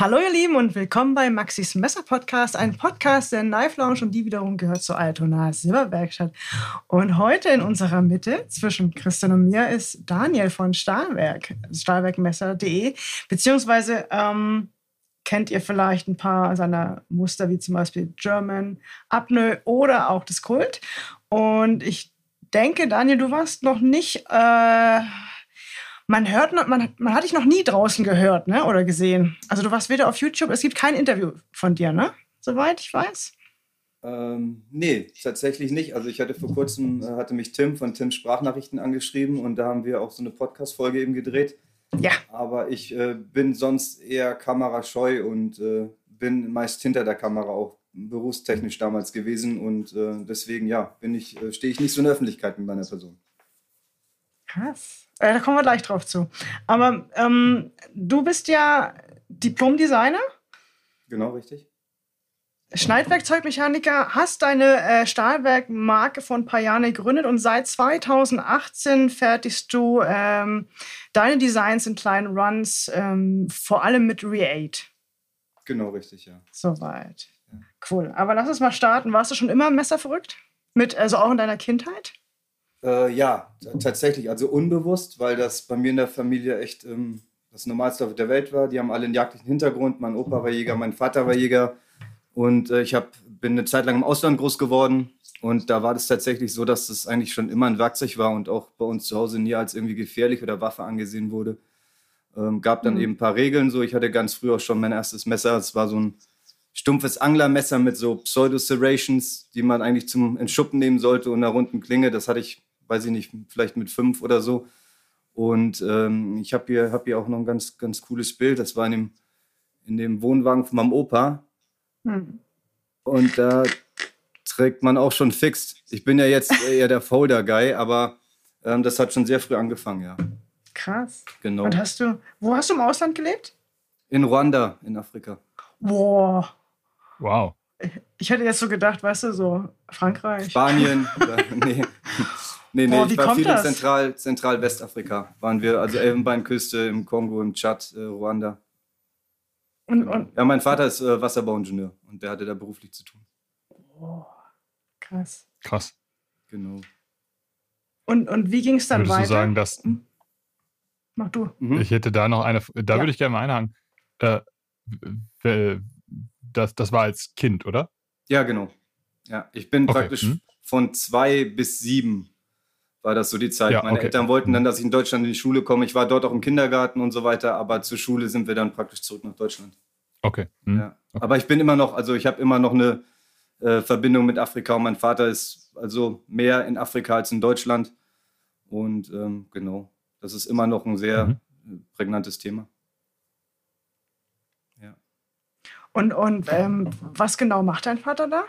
Hallo ihr Lieben und willkommen bei Maxis Messer Podcast, ein Podcast der Knife Lounge und die wiederum gehört zur Altona Silberwerkstatt. Und heute in unserer Mitte zwischen Christian und mir ist Daniel von Stahlwerk, stahlwerkmesser.de, beziehungsweise ähm, kennt ihr vielleicht ein paar seiner Muster wie zum Beispiel German, Apnoe oder auch das Kult. Und ich denke, Daniel, du warst noch nicht... Äh, man hört, man, man hat dich noch nie draußen gehört, ne, oder gesehen. Also du warst weder auf YouTube, es gibt kein Interview von dir, ne? Soweit ich weiß. Ähm, nee, tatsächlich nicht. Also ich hatte vor kurzem, äh, hatte mich Tim von Tims Sprachnachrichten angeschrieben und da haben wir auch so eine Podcast-Folge eben gedreht. Ja. Aber ich äh, bin sonst eher kamerascheu und äh, bin meist hinter der Kamera auch berufstechnisch damals gewesen und äh, deswegen, ja, bin ich, äh, stehe ich nicht so in der Öffentlichkeit mit meiner Person. Krass. Äh, da kommen wir gleich drauf zu. Aber ähm, du bist ja Diplom-Designer. Genau, richtig. Schneidwerkzeugmechaniker, hast deine äh, Stahlwerkmarke vor ein paar Jahren gegründet und seit 2018 fertigst du ähm, deine Designs in kleinen Runs, ähm, vor allem mit Re8. Genau, richtig, ja. Soweit. Ja. Cool. Aber lass uns mal starten. Warst du schon immer messerverrückt? Mit, also auch in deiner Kindheit? Äh, ja, tatsächlich. Also unbewusst, weil das bei mir in der Familie echt ähm, das Normalste auf der Welt war. Die haben alle einen jagdlichen Hintergrund. Mein Opa war Jäger, mein Vater war Jäger. Und äh, ich hab, bin eine Zeit lang im Ausland groß geworden. Und da war das tatsächlich so, dass das eigentlich schon immer ein Werkzeug war und auch bei uns zu Hause nie als irgendwie gefährlich oder Waffe angesehen wurde. Ähm, gab dann mhm. eben ein paar Regeln. So, ich hatte ganz früh auch schon mein erstes Messer. Es war so ein stumpfes Anglermesser mit so Pseudo-Serrations, die man eigentlich zum Entschuppen nehmen sollte und einer runden Klinge. Das hatte ich weiß ich nicht, vielleicht mit fünf oder so. Und ähm, ich habe hier, hab hier auch noch ein ganz, ganz cooles Bild. Das war in dem, in dem Wohnwagen von meinem Opa. Hm. Und da trägt man auch schon fix. Ich bin ja jetzt eher der Folder-Guy, aber ähm, das hat schon sehr früh angefangen, ja. Krass. Genau. Und hast du, wo hast du im Ausland gelebt? In Ruanda, in Afrika. Boah. Wow. Ich hätte jetzt so gedacht, weißt du, so Frankreich. Spanien. oder, nee. Nee, nee, Boah, ich war viel das? in Zentral, Zentral-Westafrika. Waren wir, also Elfenbeinküste, im Kongo, im Tschad, äh, Ruanda. Und, genau. und, ja, mein Vater ist äh, Wasserbauingenieur und der hatte da beruflich zu tun. Oh, krass. Krass. Genau. Und, und wie ging es dann Würdest weiter? Du sagen, dass, hm? Mach du. Mhm. Ich hätte da noch eine, da ja. würde ich gerne mal einhaken. Äh, das, das war als Kind, oder? Ja, genau. Ja, ich bin okay. praktisch hm? von zwei bis sieben war das so die Zeit. Ja, Meine okay. Eltern wollten dann, dass ich in Deutschland in die Schule komme. Ich war dort auch im Kindergarten und so weiter, aber zur Schule sind wir dann praktisch zurück nach Deutschland. Okay. Hm. Ja. okay. Aber ich bin immer noch, also ich habe immer noch eine äh, Verbindung mit Afrika und mein Vater ist also mehr in Afrika als in Deutschland. Und ähm, genau, das ist immer noch ein sehr mhm. prägnantes Thema. Ja. Und, und ähm, was genau macht dein Vater da?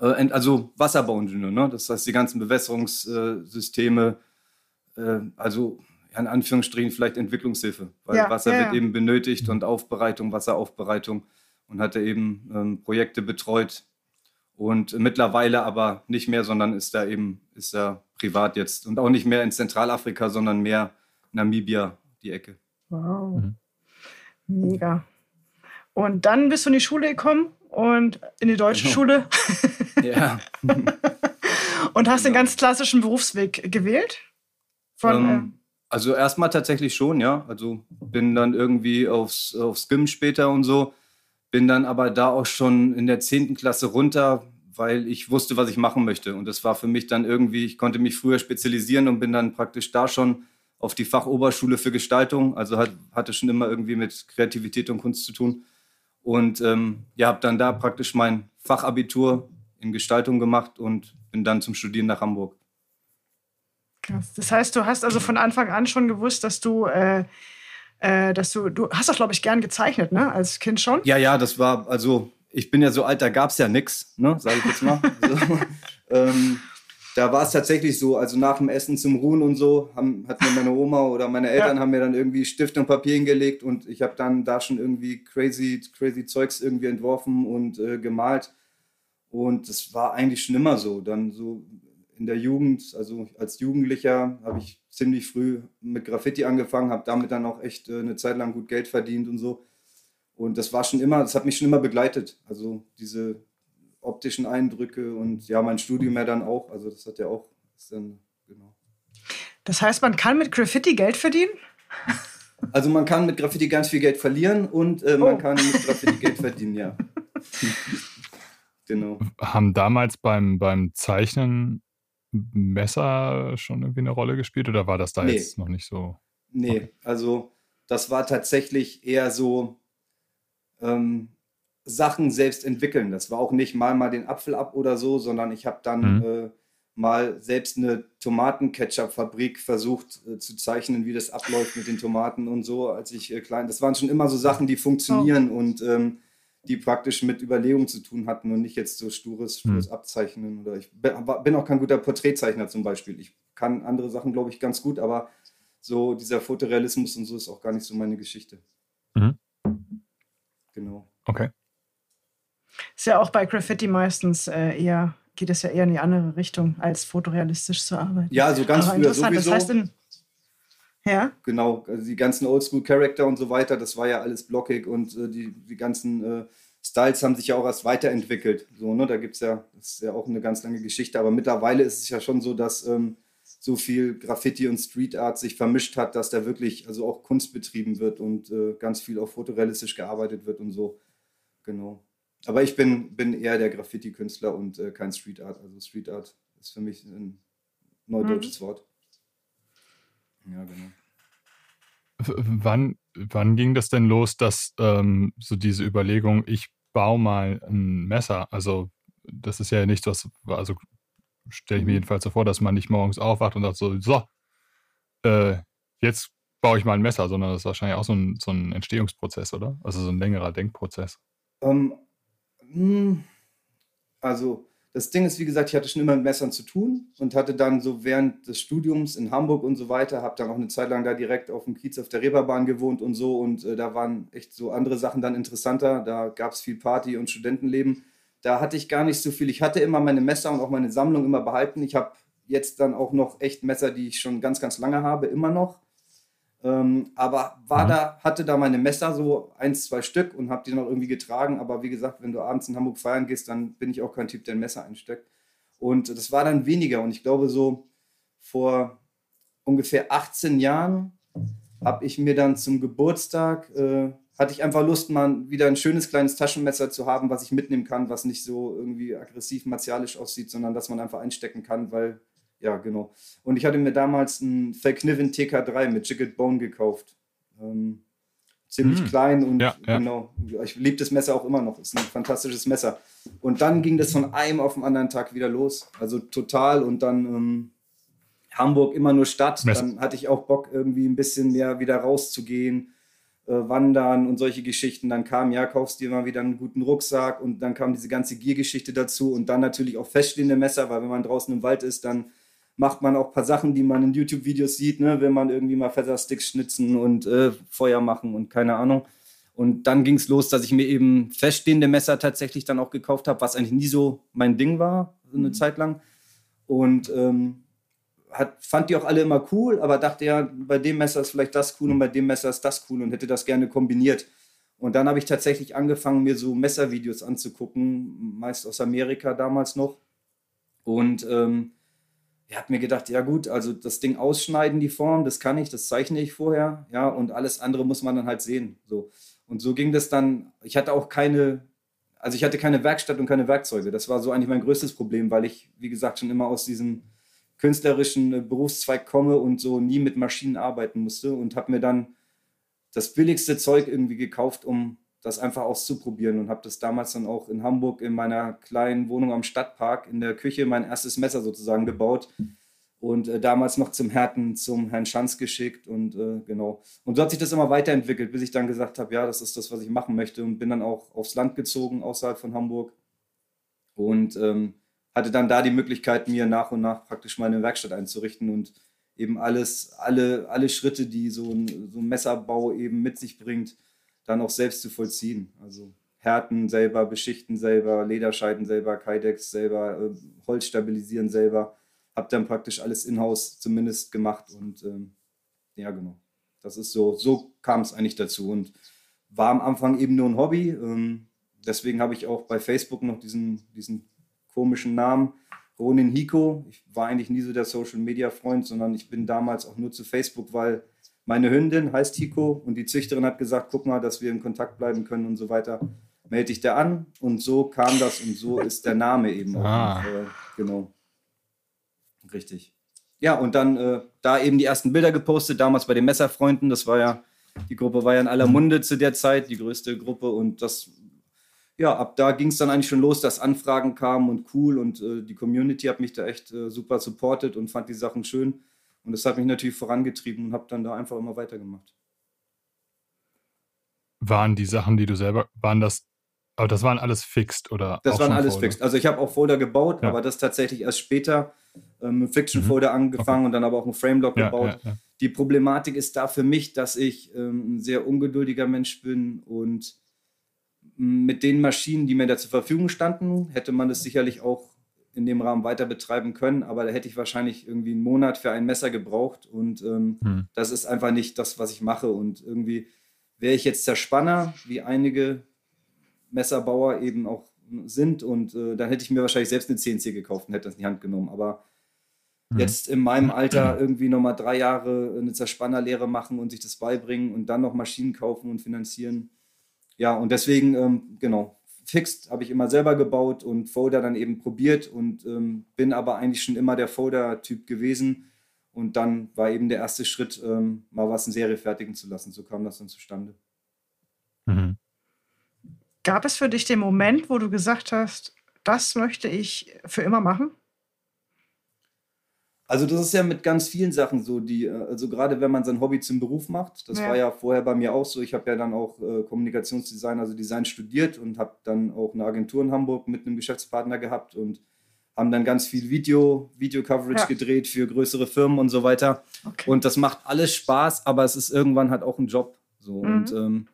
Äh, also Wasserbauingenieur, ne? das heißt die ganzen Bewässerungssysteme, äh, also in Anführungsstrichen vielleicht Entwicklungshilfe, weil ja, Wasser ja, wird eben benötigt und Aufbereitung, Wasseraufbereitung und hatte eben ähm, Projekte betreut und mittlerweile aber nicht mehr, sondern ist da eben ist er privat jetzt und auch nicht mehr in Zentralafrika, sondern mehr Namibia die Ecke. Wow, mhm. mega. Und dann bist du in die Schule gekommen und in die deutsche genau. Schule. ja. und hast genau. den ganz klassischen Berufsweg gewählt? Von, ähm, äh, also erstmal tatsächlich schon, ja. Also bin dann irgendwie aufs, aufs Gym später und so. Bin dann aber da auch schon in der 10. Klasse runter, weil ich wusste, was ich machen möchte. Und das war für mich dann irgendwie, ich konnte mich früher spezialisieren und bin dann praktisch da schon auf die Fachoberschule für Gestaltung. Also hat, hatte schon immer irgendwie mit Kreativität und Kunst zu tun. Und ähm, ja, habe dann da praktisch mein Fachabitur in Gestaltung gemacht und bin dann zum Studieren nach Hamburg. Krass. Das heißt, du hast also von Anfang an schon gewusst, dass du, äh, äh, dass du, du hast das, glaube ich, gern gezeichnet, ne? Als Kind schon? Ja, ja, das war, also ich bin ja so alt, da gab es ja nichts, ne? Sage ich jetzt mal. so, ähm, da war es tatsächlich so, also nach dem Essen zum Ruhen und so, haben, hat mir meine Oma oder meine Eltern ja. haben mir dann irgendwie Stift und Papier hingelegt und ich habe dann da schon irgendwie crazy, crazy Zeugs irgendwie entworfen und äh, gemalt. Und das war eigentlich schon immer so. Dann so in der Jugend, also als Jugendlicher, habe ich ziemlich früh mit Graffiti angefangen, habe damit dann auch echt äh, eine Zeit lang gut Geld verdient und so. Und das war schon immer, das hat mich schon immer begleitet. Also diese optischen Eindrücke und ja, mein Studium ja dann auch. Also das hat ja auch, dann, genau. Das heißt, man kann mit Graffiti Geld verdienen? Also man kann mit Graffiti ganz viel Geld verlieren und äh, man oh. kann mit Graffiti Geld verdienen, ja. genau. Haben damals beim, beim Zeichnen Messer schon irgendwie eine Rolle gespielt oder war das da nee. jetzt noch nicht so? Nee, okay. also das war tatsächlich eher so ähm, Sachen selbst entwickeln. Das war auch nicht mal mal den Apfel ab oder so, sondern ich habe dann mhm. äh, mal selbst eine Tomatenketchup-Fabrik versucht äh, zu zeichnen, wie das abläuft mit den Tomaten und so, als ich äh, klein. Das waren schon immer so Sachen, die funktionieren oh. und ähm, die praktisch mit Überlegung zu tun hatten und nicht jetzt so stures, stures hm. Abzeichnen. Oder ich bin auch kein guter Porträtzeichner zum Beispiel. Ich kann andere Sachen, glaube ich, ganz gut, aber so dieser Fotorealismus und so ist auch gar nicht so meine Geschichte. Mhm. Genau. Okay. Ist ja auch bei Graffiti meistens äh, eher, geht es ja eher in die andere Richtung, als fotorealistisch zu arbeiten. Ja, so ganz Aber früher sowieso. Das heißt in, ja. Genau, also die ganzen Oldschool-Charakter und so weiter, das war ja alles blockig und äh, die, die ganzen äh, Styles haben sich ja auch erst weiterentwickelt. So, ne? Da gibt es ja, das ist ja auch eine ganz lange Geschichte, aber mittlerweile ist es ja schon so, dass ähm, so viel Graffiti und Street Art sich vermischt hat, dass da wirklich also auch Kunst betrieben wird und äh, ganz viel auch fotorealistisch gearbeitet wird und so. Genau. Aber ich bin, bin eher der Graffiti-Künstler und äh, kein Street Art. Also Street Art ist für mich ein neudeutsches mhm. Wort. Ja, genau. Wann, wann ging das denn los, dass ähm, so diese Überlegung, ich baue mal ein Messer, also das ist ja nichts, was, also stelle ich mir mhm. jedenfalls so vor, dass man nicht morgens aufwacht und sagt so, so, äh, jetzt baue ich mal ein Messer, sondern das ist wahrscheinlich auch so ein, so ein Entstehungsprozess, oder? Also so ein längerer Denkprozess. Ähm, hm, also das Ding ist, wie gesagt, ich hatte schon immer mit Messern zu tun und hatte dann so während des Studiums in Hamburg und so weiter, habe dann auch eine Zeit lang da direkt auf dem Kiez auf der Reeperbahn gewohnt und so und äh, da waren echt so andere Sachen dann interessanter. Da gab es viel Party und Studentenleben. Da hatte ich gar nicht so viel. Ich hatte immer meine Messer und auch meine Sammlung immer behalten. Ich habe jetzt dann auch noch echt Messer, die ich schon ganz, ganz lange habe, immer noch. Ähm, aber war mhm. da, hatte da meine Messer so eins, zwei Stück und habe die noch irgendwie getragen. Aber wie gesagt, wenn du abends in Hamburg feiern gehst, dann bin ich auch kein Typ, der ein Messer einsteckt. Und das war dann weniger. Und ich glaube, so vor ungefähr 18 Jahren habe ich mir dann zum Geburtstag, äh, hatte ich einfach Lust, mal wieder ein schönes kleines Taschenmesser zu haben, was ich mitnehmen kann, was nicht so irgendwie aggressiv martialisch aussieht, sondern dass man einfach einstecken kann, weil ja, genau. Und ich hatte mir damals einen Verkniven TK3 mit Chicken Bone gekauft. Ähm, ziemlich mm. klein und ja, ja. genau. Ich liebe das Messer auch immer noch. Ist ein fantastisches Messer. Und dann ging das von einem auf den anderen Tag wieder los. Also total. Und dann ähm, Hamburg immer nur Stadt. Messer. Dann hatte ich auch Bock, irgendwie ein bisschen mehr wieder rauszugehen, äh, wandern und solche Geschichten. Dann kam, ja, kaufst dir mal wieder einen guten Rucksack und dann kam diese ganze Giergeschichte dazu und dann natürlich auch feststehende Messer, weil wenn man draußen im Wald ist, dann macht man auch ein paar Sachen, die man in YouTube-Videos sieht, ne? wenn man irgendwie mal Feathersticks schnitzen und äh, Feuer machen und keine Ahnung. Und dann ging es los, dass ich mir eben feststehende Messer tatsächlich dann auch gekauft habe, was eigentlich nie so mein Ding war, so eine mhm. Zeit lang. Und ähm, hat, fand die auch alle immer cool, aber dachte ja, bei dem Messer ist vielleicht das cool und bei dem Messer ist das cool und hätte das gerne kombiniert. Und dann habe ich tatsächlich angefangen, mir so Messervideos anzugucken, meist aus Amerika damals noch. Und ähm, ich habe mir gedacht, ja gut, also das Ding ausschneiden, die Form, das kann ich, das zeichne ich vorher, ja, und alles andere muss man dann halt sehen. So. Und so ging das dann, ich hatte auch keine, also ich hatte keine Werkstatt und keine Werkzeuge. Das war so eigentlich mein größtes Problem, weil ich, wie gesagt, schon immer aus diesem künstlerischen äh, Berufszweig komme und so nie mit Maschinen arbeiten musste und habe mir dann das billigste Zeug irgendwie gekauft, um das einfach auszuprobieren und habe das damals dann auch in Hamburg in meiner kleinen Wohnung am Stadtpark in der Küche mein erstes Messer sozusagen gebaut und äh, damals noch zum Härten zum Herrn Schanz geschickt und äh, genau. Und so hat sich das immer weiterentwickelt, bis ich dann gesagt habe, ja, das ist das, was ich machen möchte und bin dann auch aufs Land gezogen außerhalb von Hamburg und ähm, hatte dann da die Möglichkeit, mir nach und nach praktisch meine Werkstatt einzurichten und eben alles, alle, alle Schritte, die so ein, so ein Messerbau eben mit sich bringt, dann auch selbst zu vollziehen. Also Härten selber, beschichten selber, Lederscheiden selber, Kydex selber, äh, Holz stabilisieren selber. Hab dann praktisch alles in-house zumindest gemacht und ähm, ja, genau. Das ist so, so kam es eigentlich dazu. Und war am Anfang eben nur ein Hobby. Ähm, deswegen habe ich auch bei Facebook noch diesen, diesen komischen Namen. Ronin Hiko. Ich war eigentlich nie so der Social Media Freund, sondern ich bin damals auch nur zu Facebook, weil meine Hündin heißt Hiko und die Züchterin hat gesagt, guck mal, dass wir in Kontakt bleiben können und so weiter. Melde dich da an und so kam das und so ist der Name eben auch. Ah. Äh, genau. Richtig. Ja, und dann äh, da eben die ersten Bilder gepostet, damals bei den Messerfreunden. Das war ja, die Gruppe war ja in aller Munde zu der Zeit, die größte Gruppe. Und das ja, ab da ging es dann eigentlich schon los, dass Anfragen kamen und cool und äh, die Community hat mich da echt äh, super supportet und fand die Sachen schön. Und das hat mich natürlich vorangetrieben und habe dann da einfach immer weitergemacht. Waren die Sachen, die du selber, waren das, aber das waren alles fixed oder? Das waren alles Folder? fixed. Also ich habe auch Folder gebaut, ja. aber das tatsächlich erst später ähm, Fiction Folder mhm. angefangen okay. und dann aber auch ein Framelock ja, gebaut. Ja, die Problematik ist da für mich, dass ich ähm, ein sehr ungeduldiger Mensch bin und mit den Maschinen, die mir da zur Verfügung standen, hätte man es sicherlich auch in dem Rahmen weiter betreiben können, aber da hätte ich wahrscheinlich irgendwie einen Monat für ein Messer gebraucht und ähm, hm. das ist einfach nicht das, was ich mache und irgendwie wäre ich jetzt Zerspanner, wie einige Messerbauer eben auch sind und äh, dann hätte ich mir wahrscheinlich selbst eine CNC gekauft und hätte das in die Hand genommen, aber hm. jetzt in meinem Alter irgendwie nochmal drei Jahre eine Zerspannerlehre machen und sich das beibringen und dann noch Maschinen kaufen und finanzieren, ja, und deswegen, ähm, genau, Fixed habe ich immer selber gebaut und Folder dann eben probiert und ähm, bin aber eigentlich schon immer der Folder-Typ gewesen. Und dann war eben der erste Schritt, ähm, mal was in Serie fertigen zu lassen. So kam das dann zustande. Mhm. Gab es für dich den Moment, wo du gesagt hast, das möchte ich für immer machen? Also das ist ja mit ganz vielen Sachen so, die, äh, also gerade wenn man sein Hobby zum Beruf macht, das ja. war ja vorher bei mir auch so, ich habe ja dann auch äh, Kommunikationsdesign, also Design studiert und habe dann auch eine Agentur in Hamburg mit einem Geschäftspartner gehabt und haben dann ganz viel Video, Video-Coverage ja. gedreht für größere Firmen und so weiter. Okay. Und das macht alles Spaß, aber es ist irgendwann halt auch ein Job. So. Mhm. Und ähm,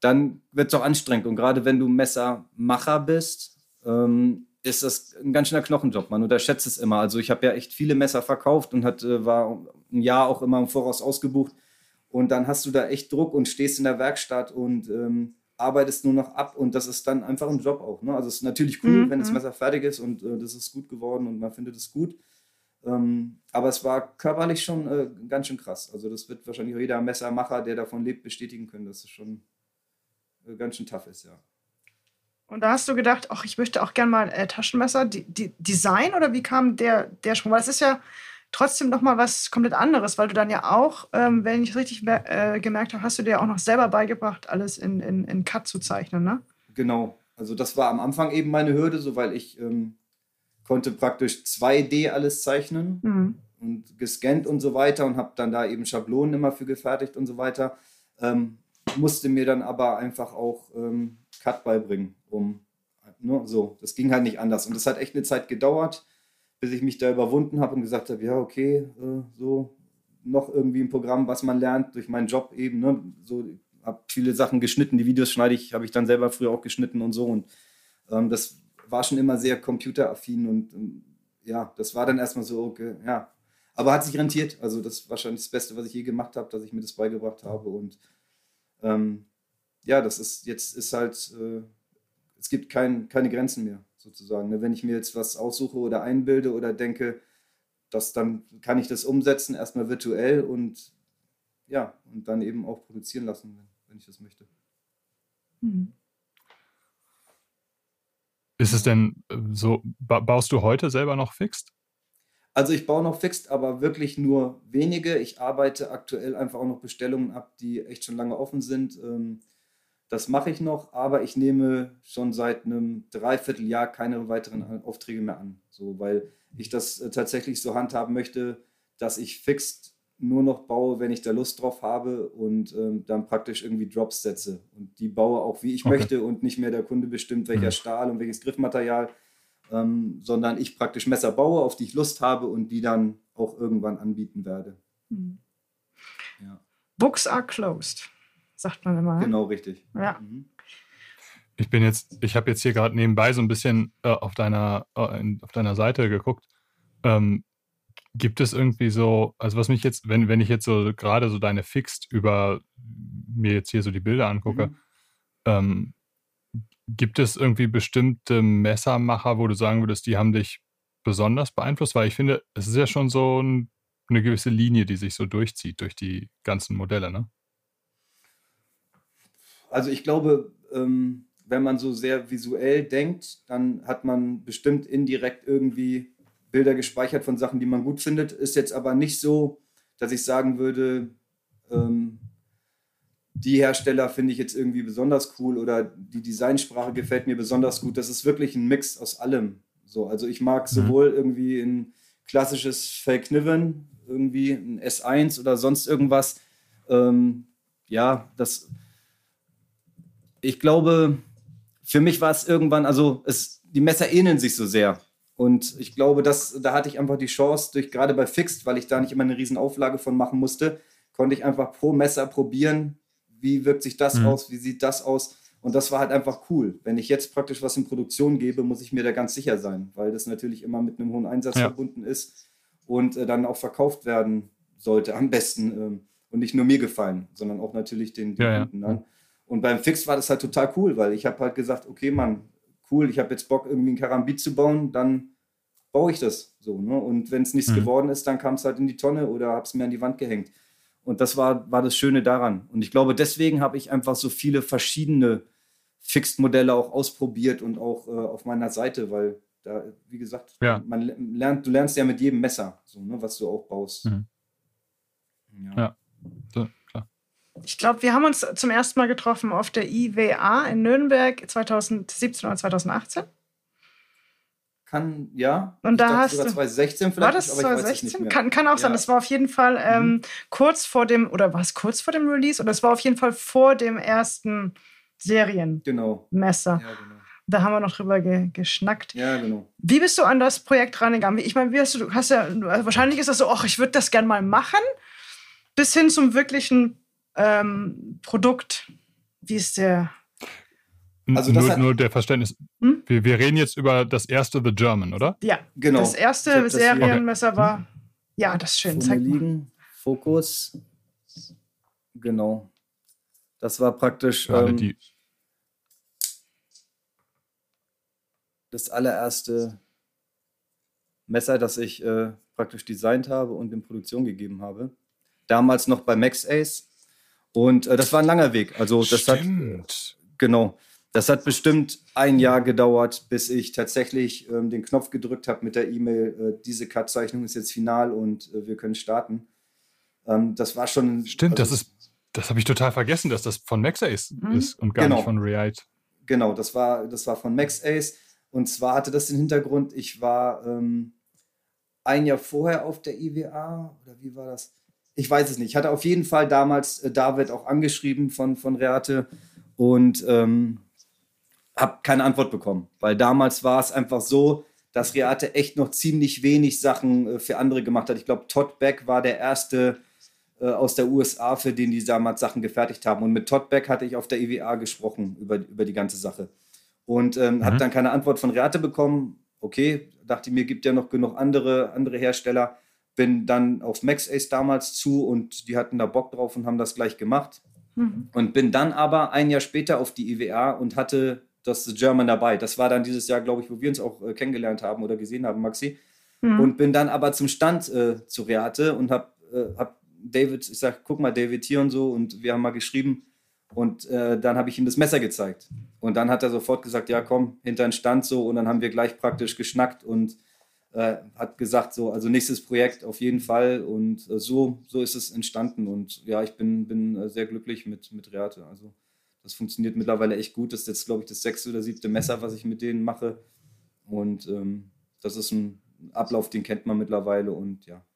dann wird es auch anstrengend. Und gerade wenn du Messermacher bist, ähm, ist das ein ganz schöner Knochenjob. Man unterschätzt es immer. Also ich habe ja echt viele Messer verkauft und hat, äh, war ein Jahr auch immer im Voraus ausgebucht. Und dann hast du da echt Druck und stehst in der Werkstatt und ähm, arbeitest nur noch ab. Und das ist dann einfach ein Job auch. Ne? Also es ist natürlich cool, mhm. wenn das mhm. Messer fertig ist und äh, das ist gut geworden und man findet es gut. Ähm, aber es war körperlich schon äh, ganz schön krass. Also das wird wahrscheinlich jeder Messermacher, der davon lebt, bestätigen können, dass es schon äh, ganz schön tough ist, ja. Und da hast du gedacht, ach, ich möchte auch gerne mal äh, Taschenmesser die, die Design oder wie kam der, der Sprung? Weil es ist ja trotzdem noch mal was komplett anderes, weil du dann ja auch, ähm, wenn ich es richtig äh, gemerkt habe, hast du dir auch noch selber beigebracht, alles in, in, in Cut zu zeichnen, ne? Genau. Also das war am Anfang eben meine Hürde, so weil ich ähm, konnte praktisch 2D alles zeichnen mhm. und gescannt und so weiter und habe dann da eben Schablonen immer für gefertigt und so weiter. Ähm, musste mir dann aber einfach auch ähm, Cut beibringen, um ne, so. Das ging halt nicht anders. Und das hat echt eine Zeit gedauert, bis ich mich da überwunden habe und gesagt habe, ja, okay, äh, so noch irgendwie ein Programm, was man lernt durch meinen Job eben. Ne, so habe viele Sachen geschnitten, die Videos schneide ich, habe ich dann selber früher auch geschnitten und so. Und ähm, das war schon immer sehr computeraffin und ähm, ja, das war dann erstmal so, okay, ja. Aber hat sich rentiert. Also das ist wahrscheinlich das Beste, was ich je gemacht habe, dass ich mir das beigebracht habe. Und ähm, ja, das ist jetzt ist halt, äh, es gibt kein, keine Grenzen mehr sozusagen. Ne? Wenn ich mir jetzt was aussuche oder einbilde oder denke, dass dann kann ich das umsetzen, erstmal virtuell und ja, und dann eben auch produzieren lassen, wenn, wenn ich das möchte. Mhm. Ist es denn äh, so, baust du heute selber noch fixt? Also ich baue noch fixt, aber wirklich nur wenige. Ich arbeite aktuell einfach auch noch Bestellungen ab, die echt schon lange offen sind. Ähm, das mache ich noch, aber ich nehme schon seit einem Dreivierteljahr keine weiteren Aufträge mehr an. So, weil ich das äh, tatsächlich so handhaben möchte, dass ich fixed nur noch baue, wenn ich da Lust drauf habe und ähm, dann praktisch irgendwie Drops setze. Und die baue auch, wie ich okay. möchte und nicht mehr der Kunde bestimmt, welcher mhm. Stahl und welches Griffmaterial, ähm, sondern ich praktisch Messer baue, auf die ich Lust habe und die dann auch irgendwann anbieten werde. Mhm. Ja. Books are closed sagt man immer. Genau, richtig. Ja. Mhm. Ich bin jetzt, ich habe jetzt hier gerade nebenbei so ein bisschen äh, auf, deiner, äh, in, auf deiner Seite geguckt. Ähm, gibt es irgendwie so, also was mich jetzt, wenn, wenn ich jetzt so gerade so deine Fixed über mir jetzt hier so die Bilder angucke, mhm. ähm, gibt es irgendwie bestimmte Messermacher, wo du sagen würdest, die haben dich besonders beeinflusst? Weil ich finde, es ist ja schon so ein, eine gewisse Linie, die sich so durchzieht durch die ganzen Modelle, ne? Also ich glaube, ähm, wenn man so sehr visuell denkt, dann hat man bestimmt indirekt irgendwie Bilder gespeichert von Sachen, die man gut findet. Ist jetzt aber nicht so, dass ich sagen würde, ähm, die Hersteller finde ich jetzt irgendwie besonders cool oder die Designsprache gefällt mir besonders gut. Das ist wirklich ein Mix aus allem. So, also ich mag mhm. sowohl irgendwie ein klassisches Verkniven, irgendwie ein S1 oder sonst irgendwas. Ähm, ja, das. Ich glaube, für mich war es irgendwann, also es, die Messer ähneln sich so sehr. Und ich glaube, dass, da hatte ich einfach die Chance, durch gerade bei Fixed, weil ich da nicht immer eine riesen Auflage von machen musste, konnte ich einfach pro Messer probieren, wie wirkt sich das mhm. aus, wie sieht das aus. Und das war halt einfach cool. Wenn ich jetzt praktisch was in Produktion gebe, muss ich mir da ganz sicher sein, weil das natürlich immer mit einem hohen Einsatz ja. verbunden ist und äh, dann auch verkauft werden sollte, am besten. Ähm, und nicht nur mir gefallen, sondern auch natürlich den, den ja, Kunden ja. an. Und beim Fix war das halt total cool, weil ich habe halt gesagt, okay, Mann, cool, ich habe jetzt Bock, irgendwie ein Karambit zu bauen, dann baue ich das so. Ne? Und wenn es nichts mhm. geworden ist, dann kam es halt in die Tonne oder habe es mir an die Wand gehängt. Und das war, war das Schöne daran. Und ich glaube, deswegen habe ich einfach so viele verschiedene Fixed-Modelle auch ausprobiert und auch äh, auf meiner Seite, weil da, wie gesagt, ja. man lernt, du lernst ja mit jedem Messer, so, ne, was du auch baust. Mhm. Ja. ja. So. Ich glaube, wir haben uns zum ersten Mal getroffen auf der IWA in Nürnberg 2017 oder 2018 kann, ja. Und da hast sogar 2016 vielleicht. War das 2016? Kann, kann auch ja. sein. Das war auf jeden Fall ähm, mhm. kurz vor dem, oder war es kurz vor dem Release? Oder es war auf jeden Fall vor dem ersten Serienmesser. Genau. Ja, genau. Da haben wir noch drüber ge geschnackt. Ja, genau. Wie bist du an das Projekt rangegangen? Ich meine, wie hast du, du hast ja, wahrscheinlich ist das so, ach, ich würde das gerne mal machen, bis hin zum wirklichen ähm, Produkt. Wie ist der also nur, hat, nur der Verständnis. Hm? Wir, wir, reden jetzt über das erste The German, oder? Ja, genau. Das erste Serienmesser okay. war. Ja, das ist schön. Zeig liegen. Fokus. Genau. Das war praktisch. Ähm, die das allererste Messer, das ich äh, praktisch designt habe und in Produktion gegeben habe. Damals noch bei Max Ace. Und äh, das war ein langer Weg. Also das Stimmt. hat genau. Das hat bestimmt ein Jahr gedauert, bis ich tatsächlich ähm, den Knopf gedrückt habe mit der E-Mail, äh, diese Cut-Zeichnung ist jetzt final und äh, wir können starten. Ähm, das war schon. Stimmt, also, das ist, das habe ich total vergessen, dass das von MaxAce mhm. ist und gar genau. nicht von Reite. Genau, das war, das war von MaxAce. Und zwar hatte das den Hintergrund, ich war ähm, ein Jahr vorher auf der IWA, oder wie war das? Ich weiß es nicht. Ich hatte auf jeden Fall damals äh, David auch angeschrieben von, von Reate und ähm, habe keine Antwort bekommen, weil damals war es einfach so, dass Reate echt noch ziemlich wenig Sachen äh, für andere gemacht hat. Ich glaube, Todd Beck war der erste äh, aus der USA, für den die damals Sachen gefertigt haben. Und mit Todd Beck hatte ich auf der EWA gesprochen über, über die ganze Sache. Und ähm, mhm. habe dann keine Antwort von Reate bekommen. Okay, dachte mir, gibt ja noch genug andere, andere Hersteller. Bin dann auf MaxAce damals zu und die hatten da Bock drauf und haben das gleich gemacht. Mhm. Und bin dann aber ein Jahr später auf die IWA und hatte das German dabei. Das war dann dieses Jahr, glaube ich, wo wir uns auch äh, kennengelernt haben oder gesehen haben, Maxi. Mhm. Und bin dann aber zum Stand äh, zu Reate und habe äh, hab David, ich sage, guck mal, David hier und so. Und wir haben mal geschrieben. Und äh, dann habe ich ihm das Messer gezeigt. Und dann hat er sofort gesagt, ja, komm, hinter den Stand so. Und dann haben wir gleich praktisch geschnackt und äh, hat gesagt, so, also nächstes Projekt auf jeden Fall. Und äh, so, so ist es entstanden. Und ja, ich bin, bin sehr glücklich mit, mit Reate. Also das funktioniert mittlerweile echt gut. Das ist jetzt, glaube ich, das sechste oder siebte Messer, was ich mit denen mache. Und ähm, das ist ein Ablauf, den kennt man mittlerweile. Und ja,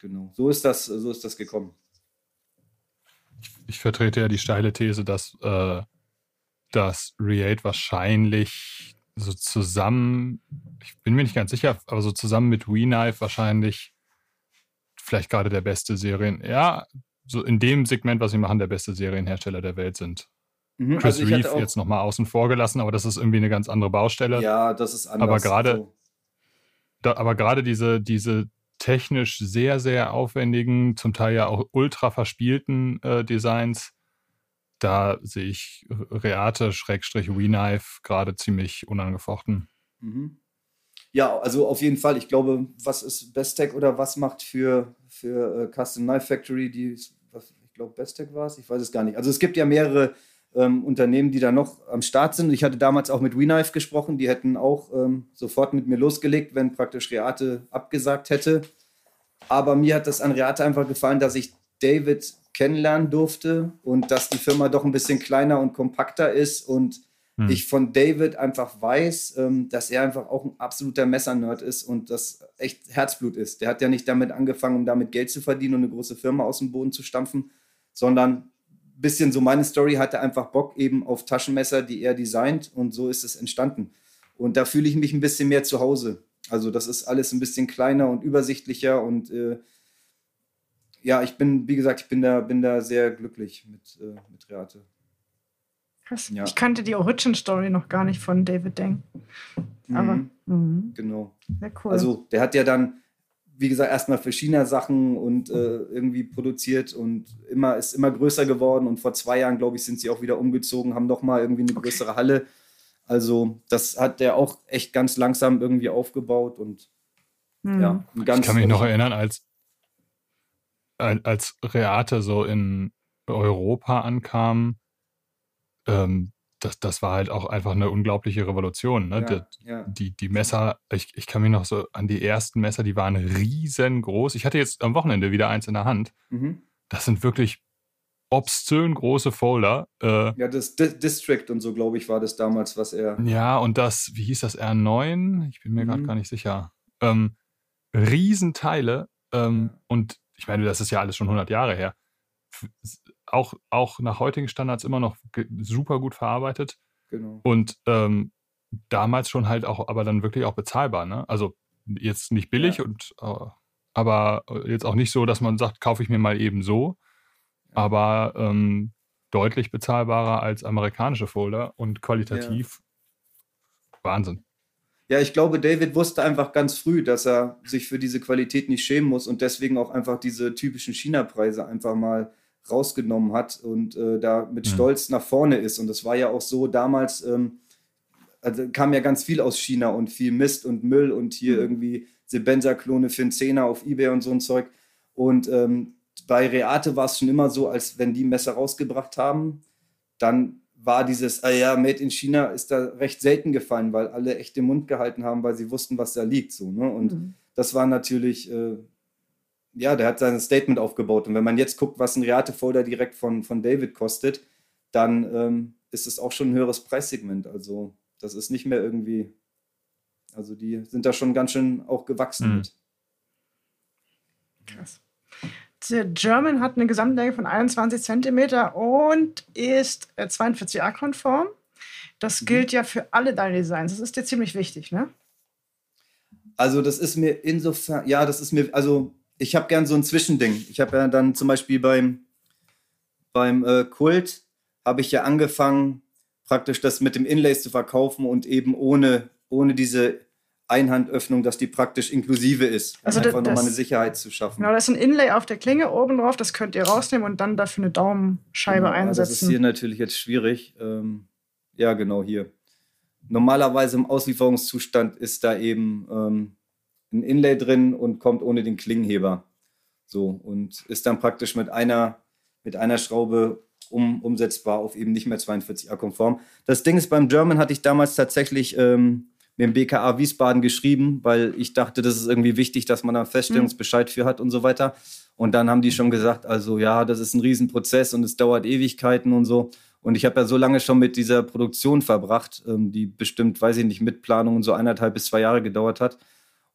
genau. So ist das, so ist das gekommen. Ich vertrete ja die steile These, dass, äh, dass Reate wahrscheinlich so zusammen, ich bin mir nicht ganz sicher, aber so zusammen mit WeKnife wahrscheinlich vielleicht gerade der beste Serien. Ja, so in dem Segment, was sie machen, der beste Serienhersteller der Welt sind. Mhm, Chris also Reeve jetzt nochmal außen vor gelassen, aber das ist irgendwie eine ganz andere Baustelle. Ja, das ist anders. Aber gerade, so. da, aber gerade diese, diese technisch sehr, sehr aufwendigen, zum Teil ja auch ultra verspielten äh, Designs, da sehe ich Reate Schrägstrich WeKnife gerade ziemlich unangefochten. Mhm. Ja, also auf jeden Fall. Ich glaube, was ist Bestech oder was macht für, für uh, Custom Knife Factory, die, was, ich glaube, Bestech war es, ich weiß es gar nicht. Also es gibt ja mehrere ähm, Unternehmen, die da noch am Start sind. Ich hatte damals auch mit WeKnife gesprochen, die hätten auch ähm, sofort mit mir losgelegt, wenn praktisch Reate abgesagt hätte. Aber mir hat das an Reate einfach gefallen, dass ich David kennenlernen durfte und dass die Firma doch ein bisschen kleiner und kompakter ist und hm. ich von David einfach weiß, ähm, dass er einfach auch ein absoluter Messernerd ist und das echt Herzblut ist. Der hat ja nicht damit angefangen, um damit Geld zu verdienen und eine große Firma aus dem Boden zu stampfen, sondern ein bisschen so meine Story hatte einfach Bock eben auf Taschenmesser, die er designt und so ist es entstanden. Und da fühle ich mich ein bisschen mehr zu Hause. Also das ist alles ein bisschen kleiner und übersichtlicher und äh, ja, ich bin, wie gesagt, ich bin da, bin da sehr glücklich mit, äh, mit Reate. Krass. Ja. Ich kannte die Origin-Story noch gar nicht von David Deng. Aber, mhm. Mhm. Genau. Sehr cool. Also, der hat ja dann, wie gesagt, erstmal für China Sachen und äh, irgendwie produziert und immer ist immer größer geworden. Und vor zwei Jahren, glaube ich, sind sie auch wieder umgezogen, haben nochmal irgendwie eine größere okay. Halle. Also, das hat der auch echt ganz langsam irgendwie aufgebaut und mhm. ja, ganz. Ich kann mich noch erinnern, als als Reate so in Europa ankam, ähm, das, das war halt auch einfach eine unglaubliche Revolution. Ne? Ja, die, ja. die, die, Messer, ich, ich kann mich noch so an die ersten Messer, die waren riesengroß. Ich hatte jetzt am Wochenende wieder eins in der Hand. Mhm. Das sind wirklich obszön große Folder. Äh, ja, das D District und so, glaube ich, war das damals, was er. Ja, und das, wie hieß das, R9? Ich bin mir mhm. gerade gar nicht sicher. Ähm, Riesenteile. Ähm, ja. Und ich meine, das ist ja alles schon 100 Jahre her. Auch, auch nach heutigen Standards immer noch super gut verarbeitet. Genau. Und ähm, damals schon halt auch, aber dann wirklich auch bezahlbar. Ne? Also jetzt nicht billig ja. und äh, aber jetzt auch nicht so, dass man sagt, kaufe ich mir mal eben so, ja. aber ähm, deutlich bezahlbarer als amerikanische Folder und qualitativ ja. Wahnsinn. Ja, ich glaube, David wusste einfach ganz früh, dass er sich für diese Qualität nicht schämen muss und deswegen auch einfach diese typischen China-Preise einfach mal rausgenommen hat und äh, da mit mhm. Stolz nach vorne ist. Und das war ja auch so damals, ähm, also kam ja ganz viel aus China und viel Mist und Müll und hier mhm. irgendwie Sebenza-Klone für einen Zehner auf Ebay und so ein Zeug. Und ähm, bei Reate war es schon immer so, als wenn die Messer rausgebracht haben, dann war dieses, ah ja, Made in China ist da recht selten gefallen, weil alle echt den Mund gehalten haben, weil sie wussten, was da liegt. So, ne? Und mhm. das war natürlich, äh, ja, der hat sein Statement aufgebaut. Und wenn man jetzt guckt, was ein Reate-Folder direkt von, von David kostet, dann ähm, ist es auch schon ein höheres Preissegment. Also das ist nicht mehr irgendwie, also die sind da schon ganz schön auch gewachsen mhm. mit. Krass. Der German hat eine Gesamtlänge von 21 cm und ist 42a-konform. Äh, das mhm. gilt ja für alle deine Designs. Das ist dir ziemlich wichtig, ne? Also, das ist mir insofern, ja, das ist mir, also, ich habe gern so ein Zwischending. Ich habe ja dann zum Beispiel beim, beim äh, Kult, habe ich ja angefangen, praktisch das mit dem Inlays zu verkaufen und eben ohne, ohne diese Einhandöffnung, dass die praktisch inklusive ist, also um einfach nochmal eine Sicherheit zu schaffen. Genau, da ist ein Inlay auf der Klinge oben drauf, das könnt ihr rausnehmen und dann dafür eine Daumenscheibe genau, einsetzen. Das ist hier natürlich jetzt schwierig. Ähm, ja, genau hier. Normalerweise im Auslieferungszustand ist da eben ähm, ein Inlay drin und kommt ohne den Klingenheber. So, und ist dann praktisch mit einer, mit einer Schraube um, umsetzbar auf eben nicht mehr 42a-konform. Das Ding ist, beim German hatte ich damals tatsächlich ähm, dem BKA Wiesbaden geschrieben, weil ich dachte, das ist irgendwie wichtig, dass man da Feststellungsbescheid für hat und so weiter. Und dann haben die schon gesagt, also ja, das ist ein Riesenprozess und es dauert Ewigkeiten und so. Und ich habe ja so lange schon mit dieser Produktion verbracht, ähm, die bestimmt, weiß ich nicht, mit Planungen so eineinhalb bis zwei Jahre gedauert hat.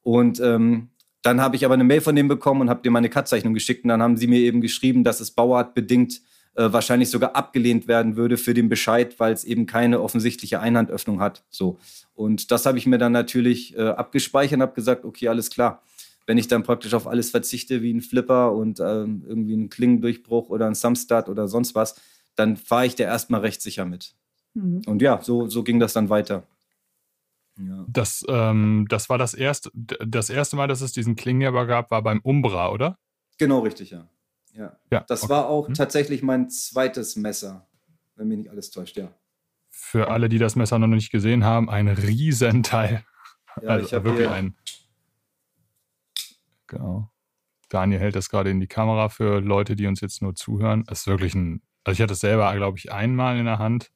Und ähm, dann habe ich aber eine Mail von denen bekommen und habe dir meine Cut-Zeichnung geschickt. Und dann haben sie mir eben geschrieben, dass es bauartbedingt äh, wahrscheinlich sogar abgelehnt werden würde für den Bescheid, weil es eben keine offensichtliche Einhandöffnung hat. So. Und das habe ich mir dann natürlich äh, abgespeichert und habe gesagt, okay, alles klar. Wenn ich dann praktisch auf alles verzichte, wie ein Flipper und ähm, irgendwie einen Klingendurchbruch oder ein Thumbstart oder sonst was, dann fahre ich da erstmal recht sicher mit. Mhm. Und ja, so, so ging das dann weiter. Ja. Das, ähm, das war das erste, das erste Mal, dass es diesen Klingenjäger gab, war beim Umbra, oder? Genau, richtig, ja. Ja. ja das okay. war auch hm. tatsächlich mein zweites Messer, wenn mich nicht alles täuscht, ja. Für alle, die das Messer noch nicht gesehen haben, ein Riesenteil. Ja, also ich habe wirklich ein. Genau. Daniel hält das gerade in die Kamera für Leute, die uns jetzt nur zuhören. Es ist wirklich ein. Also ich hatte es selber, glaube ich, einmal in der Hand.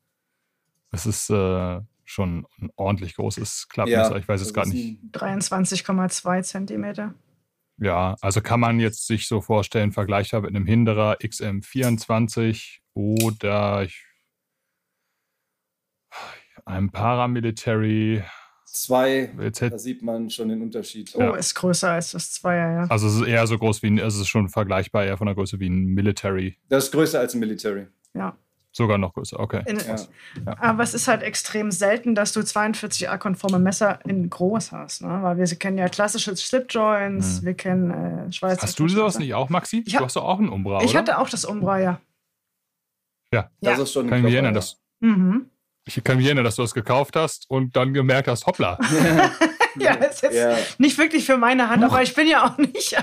Es ist äh, schon ein ordentlich großes Klappmesser. Ja, ich weiß es gerade nicht. 23,2 Zentimeter. Ja, also kann man jetzt sich so vorstellen, vergleichbar mit einem Hinderer XM24 oder ich, einem Paramilitary. Zwei, da sieht man schon den Unterschied. Oh, ja. ist größer als das Zweier, ja. Also es ist eher so groß wie ein, also es ist schon vergleichbar eher von der Größe wie ein Military. Das ist größer als ein Military. Ja. Sogar noch größer, okay. In, ja. Aber es ist halt extrem selten, dass du 42a-konforme Messer in groß hast. Ne? Weil wir kennen ja klassische Slipjoints, mhm. wir kennen äh, Schweizer. Hast du sowas nicht auch, Maxi? Ja. Du hast doch auch einen Umbra, Ich oder? hatte auch das Umbra, ja. Ja, das ist schon kann ich erinnern, dass, mhm. Ich kann mich erinnern, dass du das gekauft hast und dann gemerkt hast, hoppla. ja, ist jetzt ja. nicht wirklich für meine Hand, aber ich bin ja auch nicht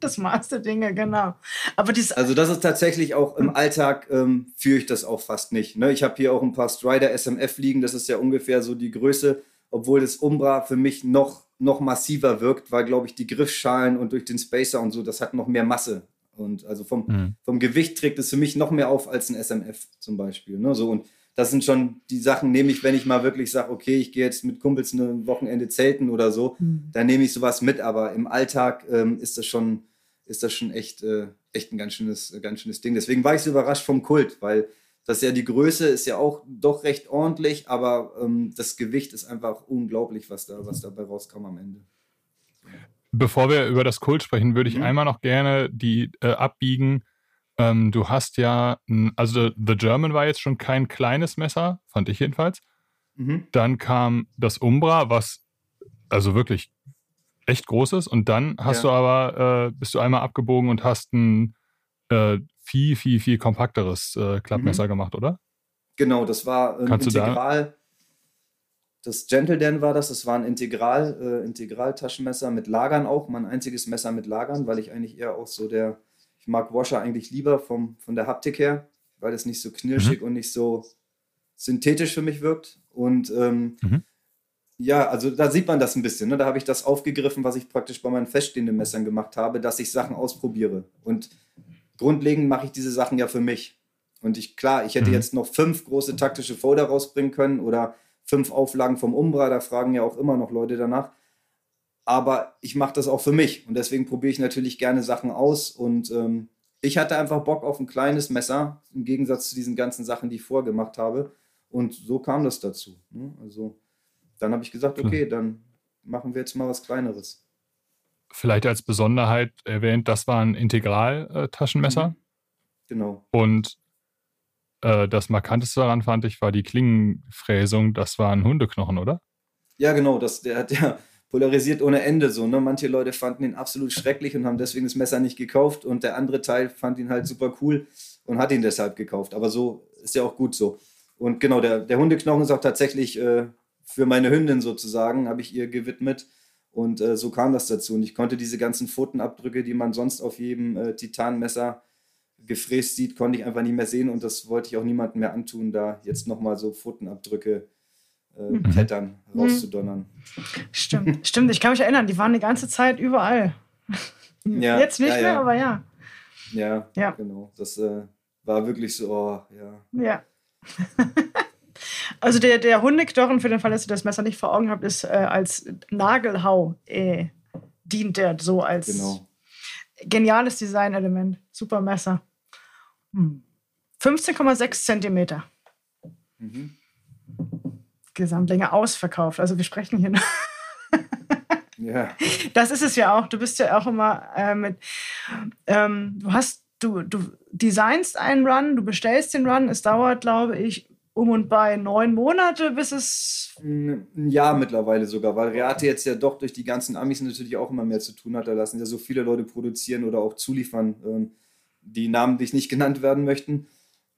das Maß der Dinge, genau. Aber dies also das ist tatsächlich auch im Alltag ähm, führe ich das auch fast nicht. Ne? Ich habe hier auch ein paar Strider SMF liegen, das ist ja ungefähr so die Größe, obwohl das Umbra für mich noch, noch massiver wirkt, weil, glaube ich, die Griffschalen und durch den Spacer und so, das hat noch mehr Masse. Und also vom, mhm. vom Gewicht trägt es für mich noch mehr auf als ein SMF zum Beispiel. Ne? So, und das sind schon die Sachen, nehme ich, wenn ich mal wirklich sage, okay, ich gehe jetzt mit Kumpels ein Wochenende zelten oder so, mhm. dann nehme ich sowas mit. Aber im Alltag ähm, ist das schon, ist das schon echt, äh, echt ein ganz schönes, ganz schönes Ding. Deswegen war ich so überrascht vom Kult, weil das ja die Größe ist ja auch doch recht ordentlich, aber ähm, das Gewicht ist einfach unglaublich, was da, was dabei rauskam am Ende. Bevor wir über das Kult sprechen, würde ich mhm. einmal noch gerne die äh, abbiegen ähm, du hast ja, also The German war jetzt schon kein kleines Messer, fand ich jedenfalls. Mhm. Dann kam das Umbra, was also wirklich echt groß ist. Und dann hast ja. du aber, äh, bist du einmal abgebogen und hast ein äh, viel, viel, viel kompakteres äh, Klappmesser mhm. gemacht, oder? Genau, das war ein Kannst Integral. Da? Das Gentle Dan war das, das war ein Integral, äh, Integral-Taschenmesser mit Lagern auch, mein einziges Messer mit Lagern, weil ich eigentlich eher auch so der ich mag Washer eigentlich lieber vom, von der Haptik her, weil es nicht so knirschig mhm. und nicht so synthetisch für mich wirkt. Und ähm, mhm. Ja, also da sieht man das ein bisschen. Ne? Da habe ich das aufgegriffen, was ich praktisch bei meinen feststehenden Messern gemacht habe, dass ich Sachen ausprobiere. Und grundlegend mache ich diese Sachen ja für mich. Und ich, klar, ich hätte mhm. jetzt noch fünf große taktische Folder rausbringen können oder fünf Auflagen vom Umbra, da fragen ja auch immer noch Leute danach aber ich mache das auch für mich und deswegen probiere ich natürlich gerne Sachen aus und ähm, ich hatte einfach Bock auf ein kleines Messer im Gegensatz zu diesen ganzen Sachen, die ich vorgemacht habe und so kam das dazu. Ne? Also dann habe ich gesagt, okay, dann machen wir jetzt mal was Kleineres. Vielleicht als Besonderheit erwähnt, das war ein Integral-Taschenmesser. Mhm. Genau. Und äh, das Markanteste daran fand ich, war die Klingenfräsung. Das war ein Hundeknochen, oder? Ja, genau. Das, der hat ja polarisiert ohne Ende so. Ne? Manche Leute fanden ihn absolut schrecklich und haben deswegen das Messer nicht gekauft und der andere Teil fand ihn halt super cool und hat ihn deshalb gekauft. Aber so ist ja auch gut so. Und genau, der, der Hundeknochen ist auch tatsächlich äh, für meine Hündin sozusagen, habe ich ihr gewidmet. Und äh, so kam das dazu. Und ich konnte diese ganzen Pfotenabdrücke, die man sonst auf jedem äh, Titanmesser gefräst sieht, konnte ich einfach nicht mehr sehen. Und das wollte ich auch niemandem mehr antun, da jetzt nochmal so Pfotenabdrücke äh, mhm. Klettern mhm. rauszudonnern. Stimmt, stimmt. Ich kann mich erinnern, die waren die ganze Zeit überall. Ja, Jetzt nicht ja, mehr, aber ja. Ja, ja. genau. Das äh, war wirklich so, oh, ja. Ja. also der, der Hundeknochen, für den Fall, dass ihr das Messer nicht vor Augen habt, ist äh, als Nagelhau äh, dient der so als genau. geniales Designelement. Super Messer. Hm. 15,6 Zentimeter. Mhm. Gesamtlänge ausverkauft. Also wir sprechen hier. ja. Das ist es ja auch. Du bist ja auch immer äh, mit. Ähm, du hast, du, du designst einen Run, du bestellst den Run. Es dauert, glaube ich, um und bei neun Monate, bis es. Ein Jahr mittlerweile sogar, weil Reate jetzt ja doch durch die ganzen Amis natürlich auch immer mehr zu tun hat. Da lassen ja so viele Leute produzieren oder auch zuliefern, ähm, die namentlich nicht genannt werden möchten.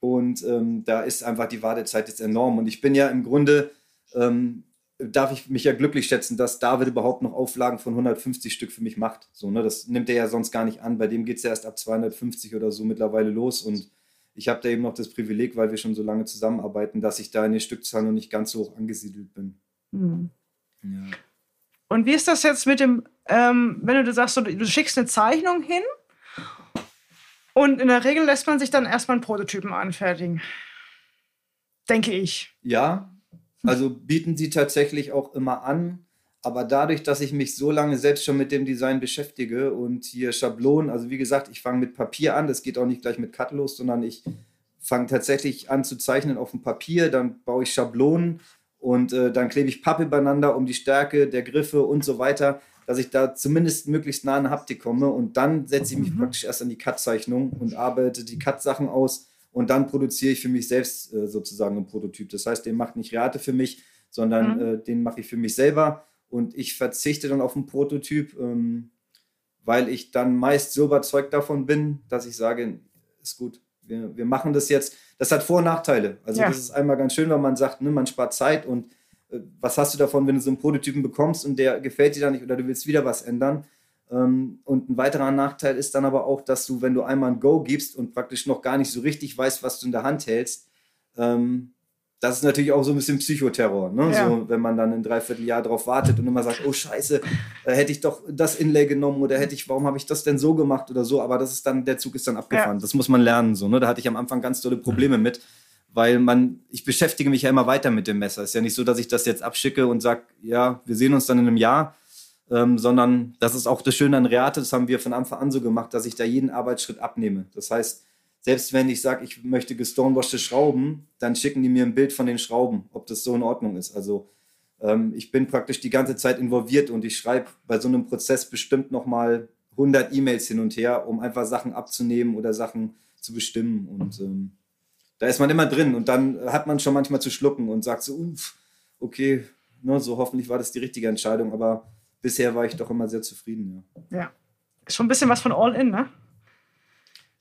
Und ähm, da ist einfach die Wartezeit jetzt enorm. Und ich bin ja im Grunde ähm, darf ich mich ja glücklich schätzen, dass David überhaupt noch Auflagen von 150 Stück für mich macht. So, ne? Das nimmt er ja sonst gar nicht an. Bei dem geht es ja erst ab 250 oder so mittlerweile los. Und ich habe da eben noch das Privileg, weil wir schon so lange zusammenarbeiten, dass ich da in den Stückzahlen noch nicht ganz so hoch angesiedelt bin. Mhm. Ja. Und wie ist das jetzt mit dem, ähm, wenn du sagst, du schickst eine Zeichnung hin und in der Regel lässt man sich dann erstmal einen Prototypen anfertigen. Denke ich. Ja, also bieten sie tatsächlich auch immer an. Aber dadurch, dass ich mich so lange selbst schon mit dem Design beschäftige und hier Schablonen, also wie gesagt, ich fange mit Papier an, das geht auch nicht gleich mit Cut los, sondern ich fange tatsächlich an zu zeichnen auf dem Papier, dann baue ich Schablonen und äh, dann klebe ich Pappe übereinander um die Stärke der Griffe und so weiter, dass ich da zumindest möglichst nah an Haptik komme und dann setze ich mich mhm. praktisch erst an die Cut-Zeichnung und arbeite die Cut-Sachen aus und dann produziere ich für mich selbst äh, sozusagen einen Prototyp. Das heißt, den macht nicht Reate für mich, sondern mhm. äh, den mache ich für mich selber und ich verzichte dann auf einen Prototyp, ähm, weil ich dann meist so überzeugt davon bin, dass ich sage, ist gut, wir, wir machen das jetzt. Das hat Vor- und Nachteile. Also ja. das ist einmal ganz schön, wenn man sagt, ne, man spart Zeit und äh, was hast du davon, wenn du so einen Prototypen bekommst und der gefällt dir dann nicht oder du willst wieder was ändern. Ähm, und ein weiterer Nachteil ist dann aber auch, dass du, wenn du einmal ein Go gibst und praktisch noch gar nicht so richtig weißt, was du in der Hand hältst, ähm, das ist natürlich auch so ein bisschen Psychoterror, ne? Ja. so, wenn man dann ein Dreivierteljahr drauf wartet und immer sagt, oh Scheiße, äh, hätte ich doch das Inlay genommen oder hätte ich, warum habe ich das denn so gemacht oder so, aber das ist dann, der Zug ist dann abgefahren. Ja. Das muss man lernen, so, ne? Da hatte ich am Anfang ganz tolle Probleme mit, weil man, ich beschäftige mich ja immer weiter mit dem Messer. Ist ja nicht so, dass ich das jetzt abschicke und sage, ja, wir sehen uns dann in einem Jahr, ähm, sondern das ist auch das Schöne an Reate, das haben wir von Anfang an so gemacht, dass ich da jeden Arbeitsschritt abnehme. Das heißt, selbst wenn ich sage, ich möchte gestonewashed Schrauben, dann schicken die mir ein Bild von den Schrauben, ob das so in Ordnung ist. Also ähm, ich bin praktisch die ganze Zeit involviert und ich schreibe bei so einem Prozess bestimmt nochmal 100 E-Mails hin und her, um einfach Sachen abzunehmen oder Sachen zu bestimmen. Und ähm, da ist man immer drin und dann hat man schon manchmal zu schlucken und sagt so, uff, okay, ne, so hoffentlich war das die richtige Entscheidung, aber bisher war ich doch immer sehr zufrieden. Ja, ja. schon ein bisschen was von All-In, ne?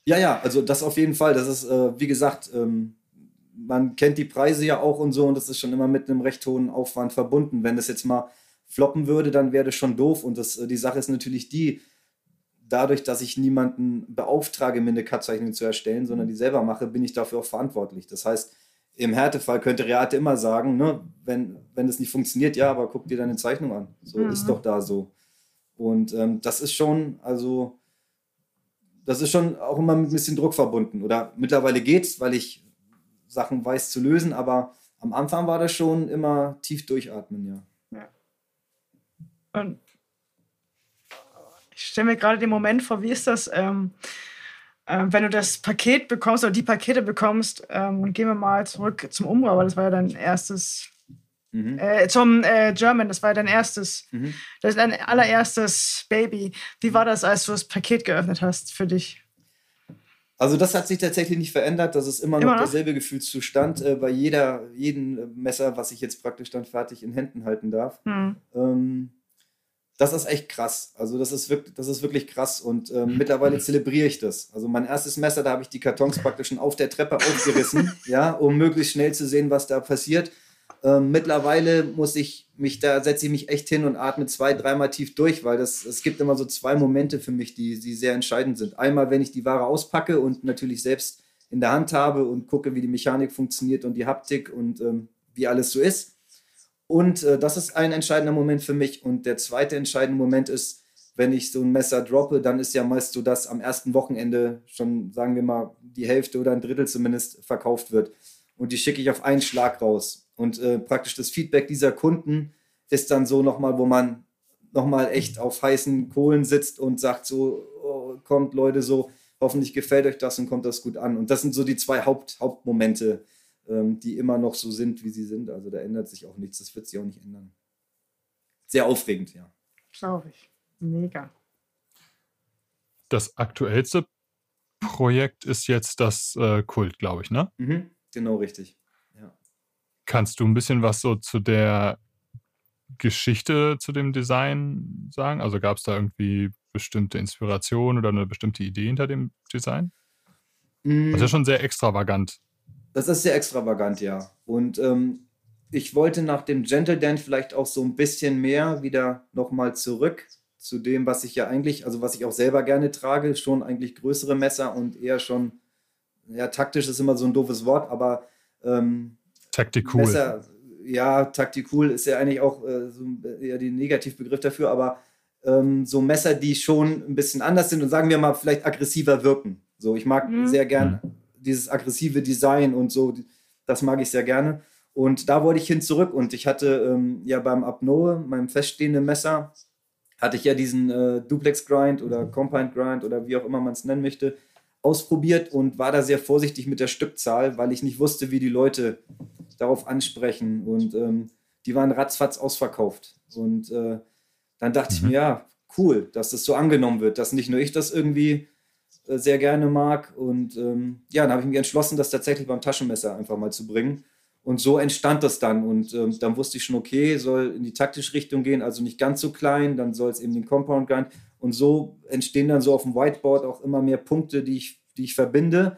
Ja, ja, also das auf jeden Fall. Das ist, äh, wie gesagt, ähm, man kennt die Preise ja auch und so und das ist schon immer mit einem recht hohen Aufwand verbunden. Wenn das jetzt mal floppen würde, dann wäre das schon doof. Und das, äh, die Sache ist natürlich die, dadurch, dass ich niemanden beauftrage, mir eine Cut-Zeichnung zu erstellen, sondern die selber mache, bin ich dafür auch verantwortlich. Das heißt, im Härtefall könnte Reate immer sagen, ne, wenn, wenn das nicht funktioniert, ja, aber guck dir deine Zeichnung an. So mhm. ist doch da so. Und ähm, das ist schon, also, das ist schon auch immer mit ein bisschen Druck verbunden. Oder mittlerweile geht's, weil ich Sachen weiß zu lösen, aber am Anfang war das schon immer tief durchatmen, ja. ja. Und ich stelle mir gerade den Moment vor, wie ist das? Ähm, äh, wenn du das Paket bekommst oder die Pakete bekommst, ähm, und gehen wir mal zurück zum Umbau, weil das war ja dein erstes, mhm. äh, zum äh, German, das war dein erstes, mhm. das ist dein allererstes Baby. Wie war das, als du das Paket geöffnet hast für dich? Also das hat sich tatsächlich nicht verändert. Das ist immer noch, immer noch? derselbe Gefühlszustand äh, bei jeder, jedem Messer, was ich jetzt praktisch dann fertig in Händen halten darf. Mhm. Ähm, das ist echt krass. Also das ist wirklich, das ist wirklich krass und ähm, mittlerweile zelebriere ich das. Also mein erstes Messer, da habe ich die Kartons praktisch schon auf der Treppe aufgerissen, ja, um möglichst schnell zu sehen, was da passiert. Ähm, mittlerweile muss ich mich da setze ich mich echt hin und atme zwei, dreimal tief durch, weil das es gibt immer so zwei Momente für mich, die, die sehr entscheidend sind. Einmal, wenn ich die Ware auspacke und natürlich selbst in der Hand habe und gucke, wie die Mechanik funktioniert und die Haptik und ähm, wie alles so ist. Und äh, das ist ein entscheidender Moment für mich. Und der zweite entscheidende Moment ist, wenn ich so ein Messer droppe, dann ist ja meist so, dass am ersten Wochenende schon, sagen wir mal, die Hälfte oder ein Drittel zumindest verkauft wird. Und die schicke ich auf einen Schlag raus. Und äh, praktisch das Feedback dieser Kunden ist dann so nochmal, wo man nochmal echt auf heißen Kohlen sitzt und sagt so, oh, kommt Leute so, hoffentlich gefällt euch das und kommt das gut an. Und das sind so die zwei Haupt, Hauptmomente, ähm, die immer noch so sind, wie sie sind. Also da ändert sich auch nichts, das wird sich auch nicht ändern. Sehr aufregend, ja. Glaube ich. Mega. Das aktuellste Projekt ist jetzt das äh, Kult, glaube ich, ne? Mhm, genau richtig. Kannst du ein bisschen was so zu der Geschichte zu dem Design sagen? Also gab es da irgendwie bestimmte Inspiration oder eine bestimmte Idee hinter dem Design? Das ist ja mm. schon sehr extravagant. Das ist sehr extravagant, ja. Und ähm, ich wollte nach dem Gentle Dent vielleicht auch so ein bisschen mehr wieder nochmal zurück zu dem, was ich ja eigentlich, also was ich auch selber gerne trage, schon eigentlich größere Messer und eher schon, ja, taktisch ist immer so ein doofes Wort, aber ähm, Taktikul. Messer, ja, Taktikul ist ja eigentlich auch äh, so eher der Negativbegriff dafür, aber ähm, so Messer, die schon ein bisschen anders sind und sagen wir mal vielleicht aggressiver wirken. So, ich mag mhm. sehr gern mhm. dieses aggressive Design und so, das mag ich sehr gerne. Und da wollte ich hin zurück und ich hatte ähm, ja beim Apnoe, meinem feststehenden Messer, hatte ich ja diesen äh, Duplex Grind oder Compound Grind oder wie auch immer man es nennen möchte, ausprobiert und war da sehr vorsichtig mit der Stückzahl, weil ich nicht wusste, wie die Leute darauf ansprechen. Und ähm, die waren ratzfatz ausverkauft. Und äh, dann dachte mhm. ich mir, ja, cool, dass das so angenommen wird, dass nicht nur ich das irgendwie äh, sehr gerne mag. Und ähm, ja, dann habe ich mich entschlossen, das tatsächlich beim Taschenmesser einfach mal zu bringen. Und so entstand das dann. Und ähm, dann wusste ich schon, okay, soll in die taktische Richtung gehen, also nicht ganz so klein, dann soll es eben den Compound Grind. Und so entstehen dann so auf dem Whiteboard auch immer mehr Punkte, die ich, die ich verbinde,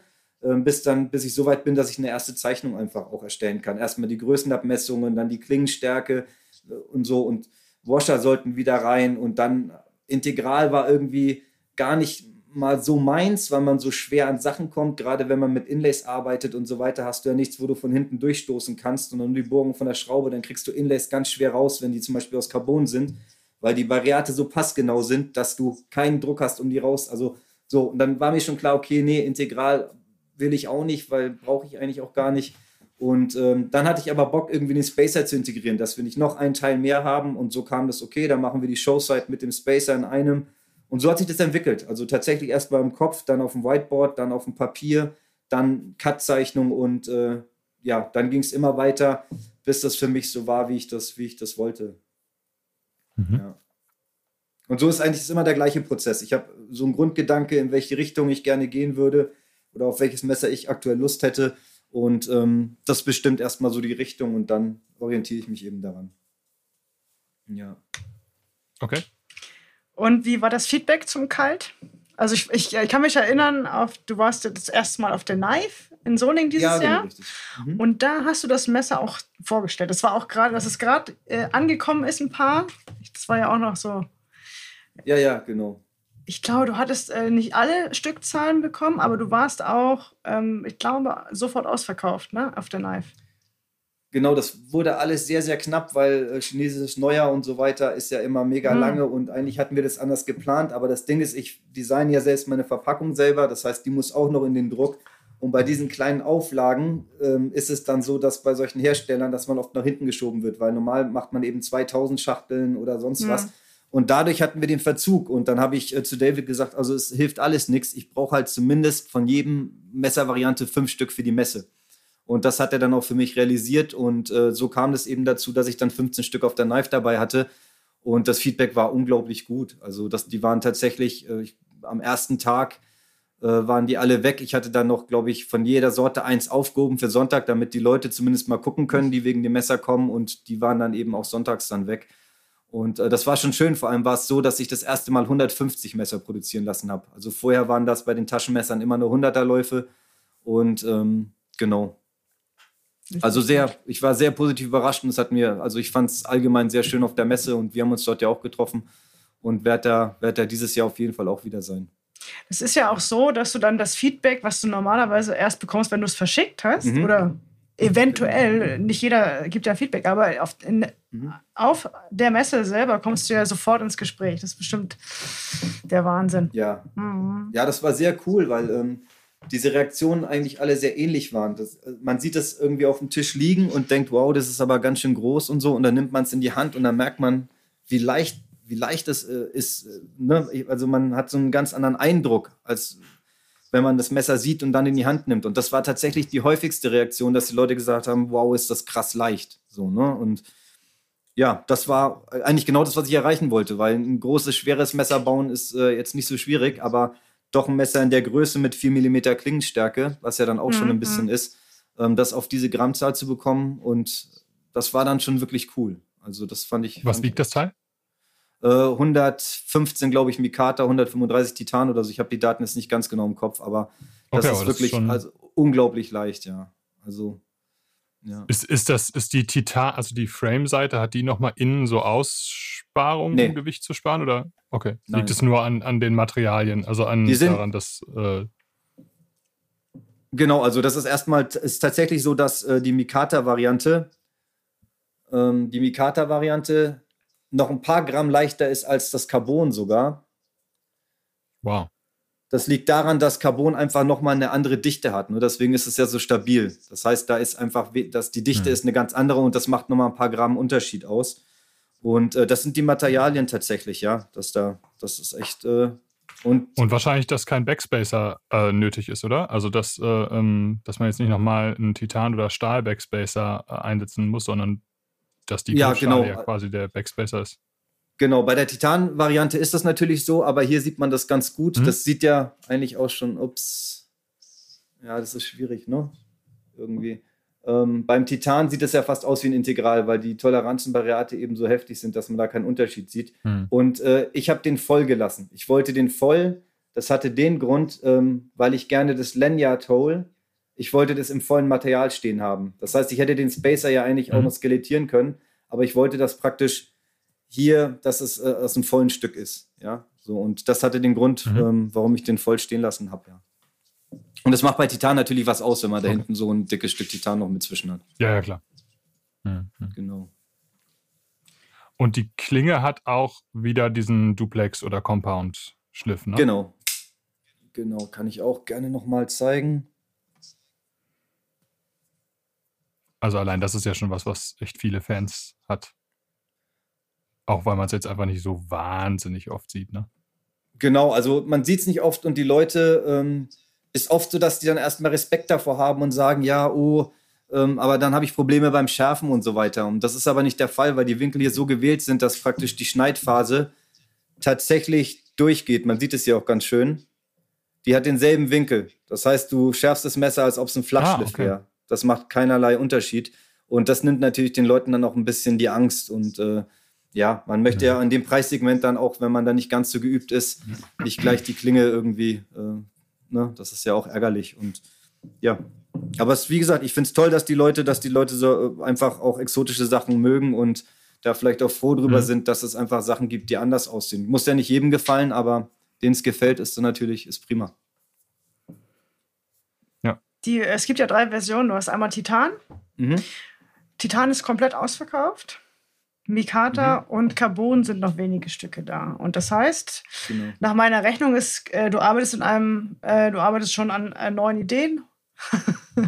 bis dann, bis ich so weit bin, dass ich eine erste Zeichnung einfach auch erstellen kann. Erstmal die Größenabmessungen, dann die Klingenstärke äh, und so. Und Washer sollten wieder rein und dann Integral war irgendwie gar nicht mal so meins, weil man so schwer an Sachen kommt. Gerade wenn man mit Inlays arbeitet und so weiter, hast du ja nichts, wo du von hinten durchstoßen kannst, sondern die Bohrung von der Schraube, dann kriegst du Inlays ganz schwer raus, wenn die zum Beispiel aus Carbon sind, weil die Variate so passgenau sind, dass du keinen Druck hast, um die raus. Also so, und dann war mir schon klar, okay, nee, integral will ich auch nicht, weil brauche ich eigentlich auch gar nicht. Und ähm, dann hatte ich aber Bock, irgendwie den Spacer zu integrieren, dass wir nicht noch einen Teil mehr haben. Und so kam das, okay, dann machen wir die Showside mit dem Spacer in einem und so hat sich das entwickelt. Also tatsächlich erst mal im Kopf, dann auf dem Whiteboard, dann auf dem Papier, dann Cut-Zeichnung und äh, ja, dann ging es immer weiter, bis das für mich so war, wie ich das, wie ich das wollte. Mhm. Ja. Und so ist eigentlich immer der gleiche Prozess. Ich habe so einen Grundgedanke, in welche Richtung ich gerne gehen würde oder auf welches Messer ich aktuell Lust hätte. Und ähm, das bestimmt erstmal so die Richtung und dann orientiere ich mich eben daran. Ja. Okay. Und wie war das Feedback zum Kalt? Also ich, ich, ich kann mich erinnern, auf, du warst das erste Mal auf der Knife in Soling dieses ja, genau, Jahr. Mhm. Und da hast du das Messer auch vorgestellt. Das war auch gerade, dass es gerade äh, angekommen ist, ein paar. Das war ja auch noch so. Ja, ja, genau. Ich glaube, du hattest äh, nicht alle Stückzahlen bekommen, aber du warst auch, ähm, ich glaube, sofort ausverkauft, ne, auf der Knife. Genau, das wurde alles sehr, sehr knapp, weil äh, chinesisches Neujahr und so weiter ist ja immer mega mhm. lange und eigentlich hatten wir das anders geplant. Aber das Ding ist, ich design ja selbst meine Verpackung selber, das heißt, die muss auch noch in den Druck. Und bei diesen kleinen Auflagen ähm, ist es dann so, dass bei solchen Herstellern, dass man oft nach hinten geschoben wird, weil normal macht man eben 2000 Schachteln oder sonst mhm. was. Und dadurch hatten wir den Verzug. Und dann habe ich äh, zu David gesagt, also es hilft alles nichts. Ich brauche halt zumindest von jedem Messervariante fünf Stück für die Messe. Und das hat er dann auch für mich realisiert. Und äh, so kam es eben dazu, dass ich dann 15 Stück auf der Knife dabei hatte. Und das Feedback war unglaublich gut. Also das, die waren tatsächlich äh, ich, am ersten Tag äh, waren die alle weg. Ich hatte dann noch, glaube ich, von jeder Sorte eins aufgehoben für Sonntag, damit die Leute zumindest mal gucken können, die wegen dem Messer kommen. Und die waren dann eben auch sonntags dann weg. Und äh, das war schon schön. Vor allem war es so, dass ich das erste Mal 150 Messer produzieren lassen habe. Also vorher waren das bei den Taschenmessern immer nur 100er Läufe. Und ähm, genau, also sehr, ich war sehr positiv überrascht und es hat mir, also ich fand es allgemein sehr schön auf der Messe und wir haben uns dort ja auch getroffen und werde da, werd da dieses Jahr auf jeden Fall auch wieder sein. Es ist ja auch so, dass du dann das Feedback, was du normalerweise erst bekommst, wenn du es verschickt hast, mhm. oder eventuell, nicht jeder gibt ja Feedback, aber auf, in. Auf der Messe selber kommst du ja sofort ins Gespräch. Das ist bestimmt der Wahnsinn. Ja, mhm. ja das war sehr cool, weil ähm, diese Reaktionen eigentlich alle sehr ähnlich waren. Das, äh, man sieht das irgendwie auf dem Tisch liegen und denkt, wow, das ist aber ganz schön groß und so. Und dann nimmt man es in die Hand und dann merkt man, wie leicht, wie leicht es äh, ist. Äh, ne? Also man hat so einen ganz anderen Eindruck, als wenn man das Messer sieht und dann in die Hand nimmt. Und das war tatsächlich die häufigste Reaktion, dass die Leute gesagt haben, wow, ist das krass leicht. So, ne? Und ja, das war eigentlich genau das, was ich erreichen wollte, weil ein großes, schweres Messer bauen ist äh, jetzt nicht so schwierig, aber doch ein Messer in der Größe mit 4 mm Klingenstärke, was ja dann auch mhm. schon ein mhm. bisschen ist, ähm, das auf diese Grammzahl zu bekommen. Und das war dann schon wirklich cool. Also das fand ich. Was fand wiegt das Teil? Äh, 115, glaube ich, Mikata, 135 Titan oder so. Ich habe die Daten jetzt nicht ganz genau im Kopf, aber das okay, ist wirklich das ist also, unglaublich leicht, ja. Also Ja. Ist, ist das, ist die Titan, also die Frame-Seite, hat die nochmal innen so Aussparungen, nee. um Gewicht zu sparen? Oder? Okay. Nein. Liegt es nur an, an den Materialien, also an sind, daran, dass. Äh genau, also das ist erstmal ist tatsächlich so, dass äh, die Mikata-Variante, ähm, die Mikata-Variante noch ein paar Gramm leichter ist als das Carbon sogar. Wow. Das liegt daran, dass Carbon einfach nochmal eine andere Dichte hat. Nur deswegen ist es ja so stabil. Das heißt, da ist einfach, dass die Dichte mhm. ist eine ganz andere und das macht nochmal ein paar Gramm Unterschied aus. Und äh, das sind die Materialien tatsächlich, ja. Das da, das ist echt. Äh, und, und wahrscheinlich, dass kein Backspacer äh, nötig ist, oder? Also, dass, äh, ähm, dass man jetzt nicht nochmal einen Titan- oder Stahl-Backspacer äh, einsetzen muss, sondern dass die ja, genau. ja quasi der Backspacer ist. Genau, bei der Titan-Variante ist das natürlich so, aber hier sieht man das ganz gut. Mhm. Das sieht ja eigentlich auch schon, ups. Ja, das ist schwierig, ne? Irgendwie. Ähm, beim Titan sieht es ja fast aus wie ein Integral, weil die Toleranzen bei Reate eben so heftig sind, dass man da keinen Unterschied sieht. Mhm. Und äh, ich habe den voll gelassen. Ich wollte den voll. Das hatte den Grund, ähm, weil ich gerne das Lanyard Hole, ich wollte das im vollen Material stehen haben. Das heißt, ich hätte den Spacer ja eigentlich mhm. auch noch skelettieren können, aber ich wollte das praktisch hier, dass es äh, aus einem vollen Stück ist. Ja, so und das hatte den Grund, mhm. ähm, warum ich den voll stehen lassen habe. Ja. Und das macht bei Titan natürlich was aus, wenn man okay. da hinten so ein dickes Stück Titan noch mit zwischen hat. Ja, ja, klar. Mhm. Genau. Und die Klinge hat auch wieder diesen Duplex- oder Compound-Schliff, ne? Genau. Genau, kann ich auch gerne nochmal zeigen. Also allein das ist ja schon was, was echt viele Fans hat. Auch weil man es jetzt einfach nicht so wahnsinnig oft sieht, ne? Genau, also man sieht es nicht oft und die Leute, ähm, ist oft so, dass die dann erstmal Respekt davor haben und sagen, ja, oh, ähm, aber dann habe ich Probleme beim Schärfen und so weiter. Und das ist aber nicht der Fall, weil die Winkel hier so gewählt sind, dass praktisch die Schneidphase tatsächlich durchgeht. Man sieht es hier auch ganz schön. Die hat denselben Winkel. Das heißt, du schärfst das Messer, als ob es ein Flachschliff ah, okay. wäre. Das macht keinerlei Unterschied. Und das nimmt natürlich den Leuten dann auch ein bisschen die Angst und äh, ja, man möchte ja in dem Preissegment dann auch, wenn man da nicht ganz so geübt ist, nicht gleich die Klinge irgendwie, äh, ne, das ist ja auch ärgerlich und ja. Aber es, wie gesagt, ich finde es toll, dass die Leute, dass die Leute so äh, einfach auch exotische Sachen mögen und da vielleicht auch froh drüber mhm. sind, dass es einfach Sachen gibt, die anders aussehen. Muss ja nicht jedem gefallen, aber denen es gefällt, ist dann natürlich ist prima. Ja. Die, es gibt ja drei Versionen. Du hast einmal Titan. Mhm. Titan ist komplett ausverkauft. Mikata mhm. und Carbon sind noch wenige Stücke da. Und das heißt, genau. nach meiner Rechnung ist, äh, du arbeitest in einem, äh, du arbeitest schon an äh, neuen Ideen.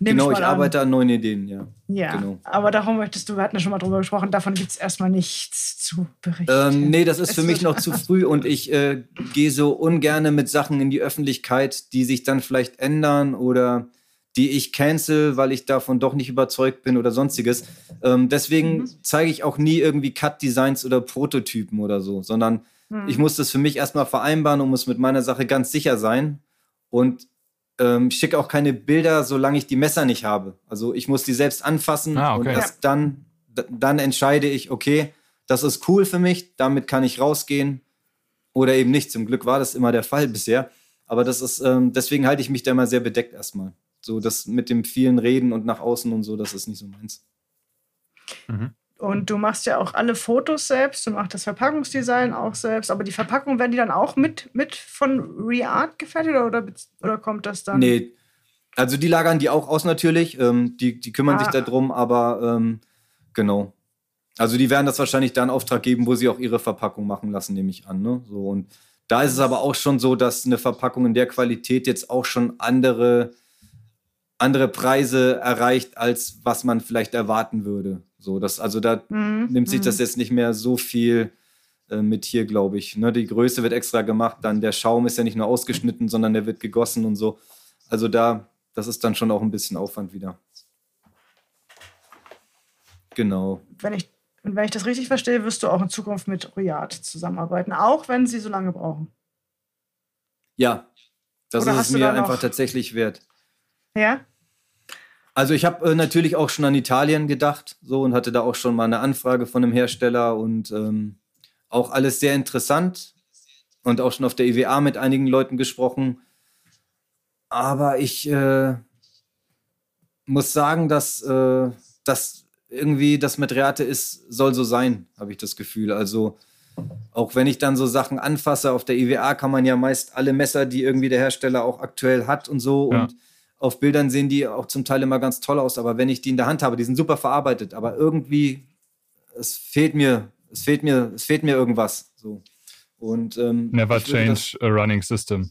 genau, ich, ich arbeite an neuen Ideen, ja. Ja, genau. aber darum möchtest du, wir hatten ja schon mal drüber gesprochen, davon gibt es erstmal nichts zu berichten. Ähm, nee, das ist für mich noch zu früh und ich äh, gehe so ungern mit Sachen in die Öffentlichkeit, die sich dann vielleicht ändern oder die ich cancel, weil ich davon doch nicht überzeugt bin oder sonstiges. Ähm, deswegen mhm. zeige ich auch nie irgendwie Cut-Designs oder Prototypen oder so, sondern mhm. ich muss das für mich erstmal vereinbaren und muss mit meiner Sache ganz sicher sein. Und ähm, schicke auch keine Bilder, solange ich die Messer nicht habe. Also ich muss die selbst anfassen ah, okay. und erst dann, dann entscheide ich, okay, das ist cool für mich, damit kann ich rausgehen oder eben nicht. Zum Glück war das immer der Fall bisher. Aber das ist, ähm, deswegen halte ich mich da immer sehr bedeckt erstmal. So das mit dem vielen Reden und nach außen und so, das ist nicht so meins. Mhm. Und du machst ja auch alle Fotos selbst, du machst das Verpackungsdesign auch selbst, aber die Verpackung werden die dann auch mit, mit von ReArt gefertigt oder, oder kommt das dann? Nee, also die lagern die auch aus natürlich, ähm, die, die kümmern ah. sich darum, aber ähm, genau. Also die werden das wahrscheinlich dann Auftrag geben, wo sie auch ihre Verpackung machen lassen, nehme ich an. Ne? So, und da ist es aber auch schon so, dass eine Verpackung in der Qualität jetzt auch schon andere andere Preise erreicht, als was man vielleicht erwarten würde. So, das, also da mhm. nimmt sich das mhm. jetzt nicht mehr so viel äh, mit hier, glaube ich. Ne, die Größe wird extra gemacht, dann der Schaum ist ja nicht nur ausgeschnitten, sondern der wird gegossen und so. Also da, das ist dann schon auch ein bisschen Aufwand wieder. Genau. Wenn ich, wenn ich das richtig verstehe, wirst du auch in Zukunft mit Riyadh zusammenarbeiten, auch wenn sie so lange brauchen. Ja, das Oder ist es mir einfach tatsächlich wert. Ja? Also ich habe äh, natürlich auch schon an Italien gedacht, so und hatte da auch schon mal eine Anfrage von einem Hersteller und ähm, auch alles sehr interessant und auch schon auf der IWA mit einigen Leuten gesprochen. Aber ich, äh, muss sagen, dass äh, das irgendwie das mit Reate ist, soll so sein, habe ich das Gefühl. Also auch wenn ich dann so Sachen anfasse, auf der IWA kann man ja meist alle Messer, die irgendwie der Hersteller auch aktuell hat und so. Ja. Und auf Bildern sehen die auch zum Teil immer ganz toll aus. Aber wenn ich die in der Hand habe, die sind super verarbeitet. Aber irgendwie, es fehlt mir, es fehlt mir, es fehlt mir irgendwas. So. Und, ähm, Never change das, a running system.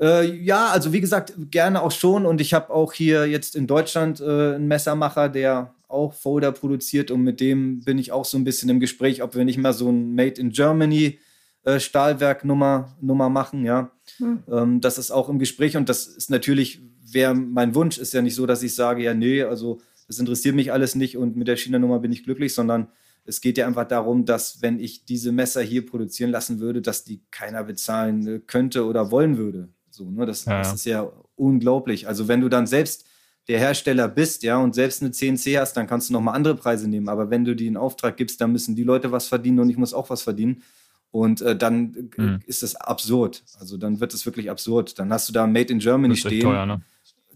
Äh, ja, also wie gesagt, gerne auch schon. Und ich habe auch hier jetzt in Deutschland äh, einen Messermacher, der auch Folder produziert und mit dem bin ich auch so ein bisschen im Gespräch, ob wir nicht mal so ein Made in Germany äh, Stahlwerk-Nummer Nummer machen, ja. Hm. Ähm, das ist auch im Gespräch und das ist natürlich, wäre mein Wunsch, ist ja nicht so, dass ich sage, ja, nee, also das interessiert mich alles nicht und mit der China-Nummer bin ich glücklich, sondern es geht ja einfach darum, dass wenn ich diese Messer hier produzieren lassen würde, dass die keiner bezahlen äh, könnte oder wollen würde. So, ne? das, ja, das ist ja unglaublich. Also wenn du dann selbst der Hersteller bist, ja, und selbst eine CNC hast, dann kannst du nochmal andere Preise nehmen. Aber wenn du die in Auftrag gibst, dann müssen die Leute was verdienen und ich muss auch was verdienen. Und äh, dann mhm. ist das absurd. Also dann wird es wirklich absurd. Dann hast du da Made in Germany stehen. Teuer, ne?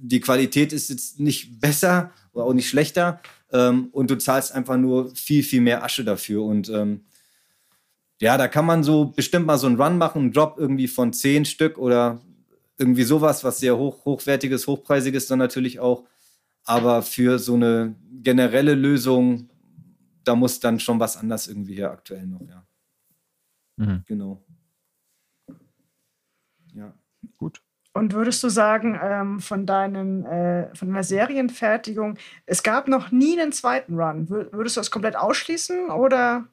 Die Qualität ist jetzt nicht besser oder auch nicht schlechter. Ähm, und du zahlst einfach nur viel, viel mehr Asche dafür. Und ähm, ja, da kann man so bestimmt mal so einen Run machen, einen Drop irgendwie von zehn Stück oder irgendwie sowas, was sehr hoch, hochwertiges, hochpreisiges dann natürlich auch. Aber für so eine generelle Lösung, da muss dann schon was anders irgendwie her aktuell noch, ja. Mhm. Genau. Ja. Gut. Und würdest du sagen, ähm, von, deinen, äh, von deiner Serienfertigung, es gab noch nie einen zweiten Run. Würdest du das komplett ausschließen oder?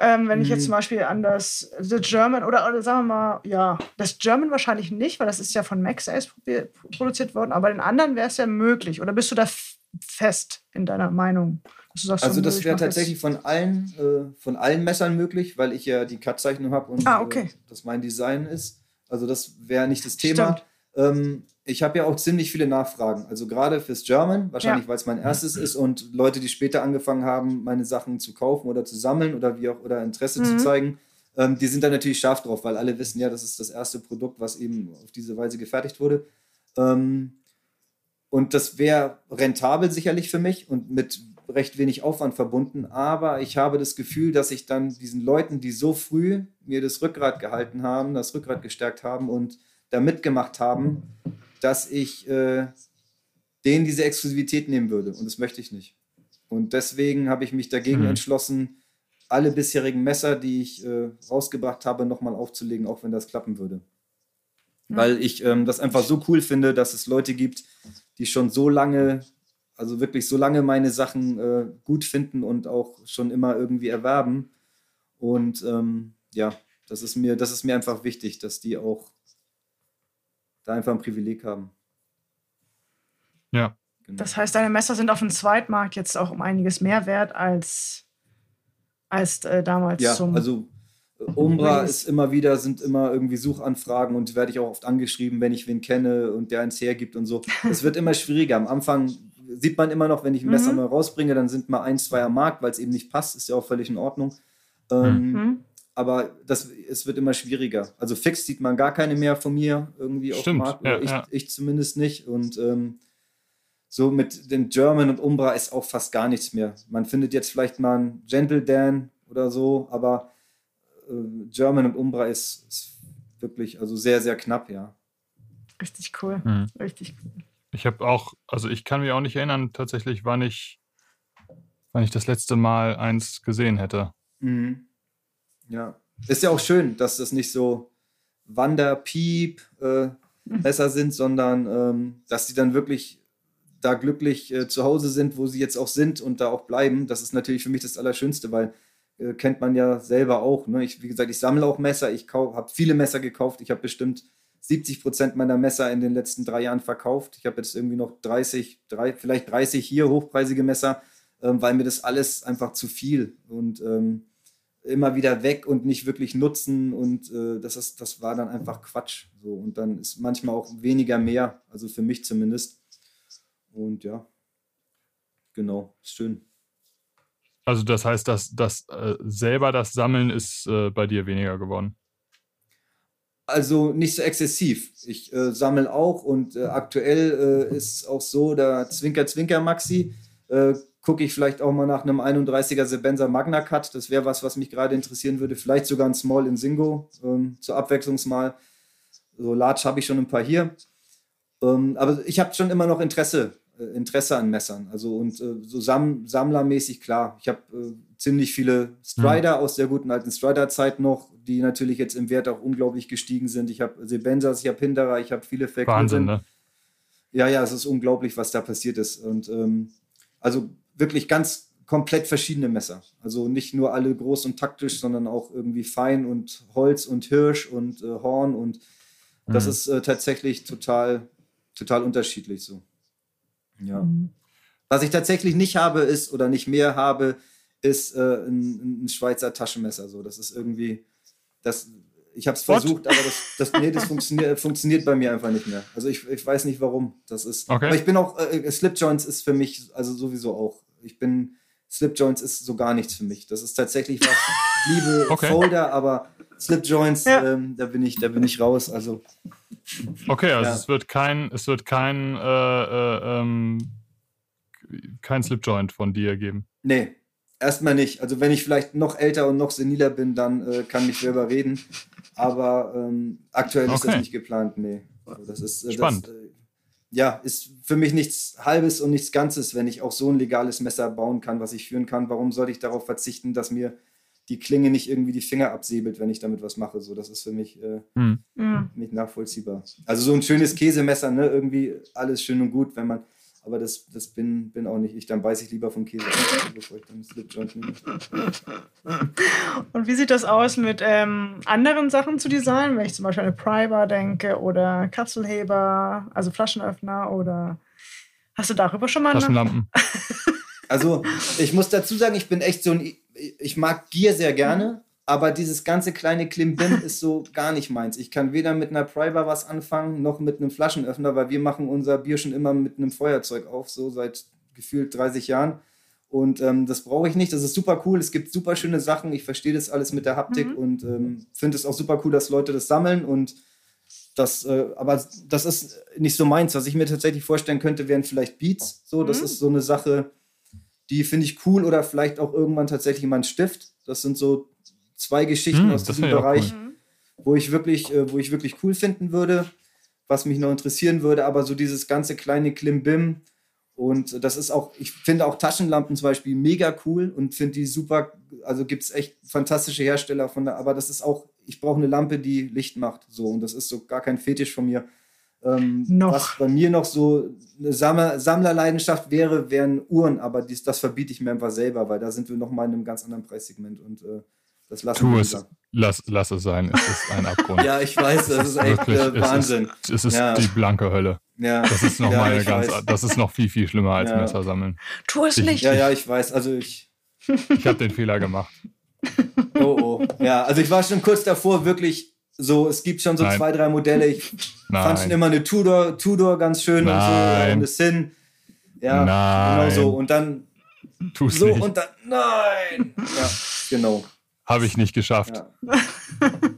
Ähm, wenn ich jetzt zum Beispiel an das The German oder, oder sagen wir mal, ja, das German wahrscheinlich nicht, weil das ist ja von Max Ace produziert worden, aber den anderen wäre es ja möglich. Oder bist du da fest in deiner Meinung? Sagst, also das wäre tatsächlich von allen, äh, von allen Messern möglich, weil ich ja die Cut-Zeichnung habe und ah, okay. äh, das mein Design ist. Also das wäre nicht das Thema. Ähm, ich habe ja auch ziemlich viele Nachfragen. Also gerade fürs German, wahrscheinlich ja. weil es mein erstes ist und Leute, die später angefangen haben, meine Sachen zu kaufen oder zu sammeln oder wie auch oder Interesse mhm. zu zeigen, ähm, die sind da natürlich scharf drauf, weil alle wissen ja, das ist das erste Produkt, was eben auf diese Weise gefertigt wurde. Ähm, und das wäre rentabel sicherlich für mich und mit recht wenig Aufwand verbunden. Aber ich habe das Gefühl, dass ich dann diesen Leuten, die so früh mir das Rückgrat gehalten haben, das Rückgrat gestärkt haben und da mitgemacht haben, dass ich äh, denen diese Exklusivität nehmen würde. Und das möchte ich nicht. Und deswegen habe ich mich dagegen mhm. entschlossen, alle bisherigen Messer, die ich äh, rausgebracht habe, nochmal aufzulegen, auch wenn das klappen würde. Mhm. Weil ich ähm, das einfach so cool finde, dass es Leute gibt, die schon so lange, also wirklich so lange meine Sachen äh, gut finden und auch schon immer irgendwie erwerben. Und ähm, ja, das ist mir, das ist mir einfach wichtig, dass die auch da einfach ein Privileg haben. Ja. Genau. Das heißt, deine Messer sind auf dem Zweitmarkt jetzt auch um einiges mehr wert als, als äh, damals ja, zum. Also äh, Umbra ist immer wieder, sind immer irgendwie Suchanfragen und werde ich auch oft angeschrieben, wenn ich wen kenne und der eins hergibt und so. Es wird immer schwieriger. Am Anfang sieht man immer noch, wenn ich ein Messer mhm. mal rausbringe, dann sind mal ein, zwei am Markt, weil es eben nicht passt, ist ja auch völlig in Ordnung. Ähm, mhm aber das, es wird immer schwieriger. Also fix sieht man gar keine mehr von mir irgendwie auf dem Markt. Ja, ich, ja. ich, zumindest nicht. Und ähm, so mit dem German und Umbra ist auch fast gar nichts mehr. Man findet jetzt vielleicht mal einen Gentle Dan oder so, aber äh, German und Umbra ist, ist, wirklich also sehr, sehr knapp, ja. Richtig cool. Mhm. Richtig cool. Ich habe auch, also ich kann mich auch nicht erinnern, tatsächlich, wann ich, wann ich das letzte Mal eins gesehen hätte. Mhm. Ja. Ist ja auch schön, dass das nicht so Wanderpiep äh, besser sind, sondern ähm, dass sie dann wirklich da glücklich äh, zu Hause sind, wo sie jetzt auch sind und da auch bleiben. Das ist natürlich für mich das Allerschönste, weil äh, kennt man ja selber auch. Ne? Ich, wie gesagt, ich sammle auch Messer, ich habe viele Messer gekauft. Ich habe bestimmt 70 Prozent meiner Messer in den letzten drei Jahren verkauft. Ich habe jetzt irgendwie noch 30, drei, vielleicht 30 hier hochpreisige Messer, ähm, weil mir das alles einfach zu viel und ähm, immer wieder weg und nicht wirklich nutzen und äh, das, ist, das war dann einfach Quatsch. So. Und dann ist manchmal auch weniger mehr, also für mich zumindest. Und ja, genau, schön. Also das heißt, dass das äh, selber das Sammeln ist äh, bei dir weniger geworden? Also nicht so exzessiv. Ich äh, sammle auch und äh, aktuell äh, ist auch so, da Zwinker Zwinker Maxi, äh, gucke ich vielleicht auch mal nach einem 31er Sebenza Magna Cut. Das wäre was, was mich gerade interessieren würde. Vielleicht sogar ein Small in Singo ähm, zur Abwechslungsmal. So Large habe ich schon ein paar hier. Ähm, aber ich habe schon immer noch Interesse, Interesse an Messern. Also und äh, so Sam sammlermäßig klar. Ich habe äh, ziemlich viele Strider mhm. aus der guten alten Strider-Zeit noch, die natürlich jetzt im Wert auch unglaublich gestiegen sind. Ich habe Sebenzas, ich habe Hinderer, ich habe viele Fake Wahnsinn, ne? Ja, ja, es ist unglaublich, was da passiert ist. Und ähm, also wirklich ganz komplett verschiedene Messer. Also nicht nur alle groß und taktisch, sondern auch irgendwie fein und Holz und Hirsch und äh, Horn und das mhm. ist äh, tatsächlich total, total unterschiedlich so. Ja. Mhm. Was ich tatsächlich nicht habe, ist oder nicht mehr habe, ist äh, ein, ein, Schweizer Taschenmesser. So, das ist irgendwie, das, ich habe es versucht, aber das, das, nee, das funktioniert, funktioniert bei mir einfach nicht mehr. Also ich, ich weiß nicht warum. Das ist. Okay. Aber ich bin auch, äh, Slip Joints ist für mich also sowieso auch. Ich bin, Slip Joints ist so gar nichts für mich. Das ist tatsächlich was, liebe okay. Folder, aber Slip Joints, ja. ähm, da bin ich, da bin ich raus. Also. Okay, also ja. es wird kein, es wird kein, äh, äh, ähm, kein Slip Joint von dir geben. Nee, erstmal nicht. Also wenn ich vielleicht noch älter und noch seniler bin, dann äh, kann ich selber reden. Aber ähm, aktuell okay. ist das nicht geplant, nee. Also das ist äh, spannend. Das, äh, ja, ist für mich nichts Halbes und nichts Ganzes, wenn ich auch so ein legales Messer bauen kann, was ich führen kann. Warum sollte ich darauf verzichten, dass mir die Klinge nicht irgendwie die Finger absäbelt, wenn ich damit was mache? So, das ist für mich äh, hm. nicht nachvollziehbar. Also so ein schönes Käsemesser, ne? Irgendwie alles schön und gut, wenn man aber das, das bin, bin auch nicht ich. Dann weiß ich lieber vom Käse, bevor ich dann Slipjoint nehme. Und wie sieht das aus mit ähm, anderen Sachen zu designen, wenn ich zum Beispiel an eine Prybar denke oder Kapselheber, also Flaschenöffner oder hast du darüber schon mal Taschenlampen? also ich muss dazu sagen, ich bin echt so ein, ich mag Gier sehr gerne, aber dieses ganze kleine Klimbim ist so gar nicht meins. Ich kann weder mit einer Priber was anfangen, noch mit einem Flaschenöffner, weil wir machen unser Bier schon immer mit einem Feuerzeug auf, so seit gefühlt 30 Jahren. Und ähm, das brauche ich nicht. Das ist super cool. Es gibt super schöne Sachen. Ich verstehe das alles mit der Haptik mhm. und ähm, finde es auch super cool, dass Leute das sammeln. Und das, äh, aber das ist nicht so meins. Was ich mir tatsächlich vorstellen könnte, wären vielleicht Beats. So, das mhm. ist so eine Sache, die finde ich cool. Oder vielleicht auch irgendwann tatsächlich mal ein Stift. Das sind so zwei Geschichten hm, aus diesem Bereich, cool. wo ich wirklich, äh, wo ich wirklich cool finden würde, was mich noch interessieren würde, aber so dieses ganze kleine Klimbim und das ist auch, ich finde auch Taschenlampen zum Beispiel mega cool und finde die super, also gibt es echt fantastische Hersteller von der, aber das ist auch, ich brauche eine Lampe, die Licht macht, so und das ist so gar kein Fetisch von mir. Ähm, was bei mir noch so eine Sammler, Sammlerleidenschaft wäre, wären Uhren, aber dies, das verbiete ich mir einfach selber, weil da sind wir noch mal in einem ganz anderen Preissegment und äh, das lassen tu es, lass, lass es sein. Es ist ein Abgrund. ja, ich weiß, das ist echt Wirklich, äh, Wahnsinn. Es ist, es ist ja. die blanke Hölle. Ja. Das ist noch ja, mal ganz, weiß. das ist noch viel, viel schlimmer als ja. Messer sammeln. Tu es nicht. Ja, ja, ich weiß. Also ich. Ich habe den Fehler gemacht. Oh, oh. Ja, also ich war schon kurz davor, wirklich so, es gibt schon so Nein. zwei, drei Modelle. Ich Nein. fand schon immer eine Tudor, Tudor ganz schön Nein. und so. Und eine Sin. Ja, Nein. genau so. Und dann. Tu's so nicht. und dann. Nein! Ja, genau. Habe ich nicht geschafft. Ja,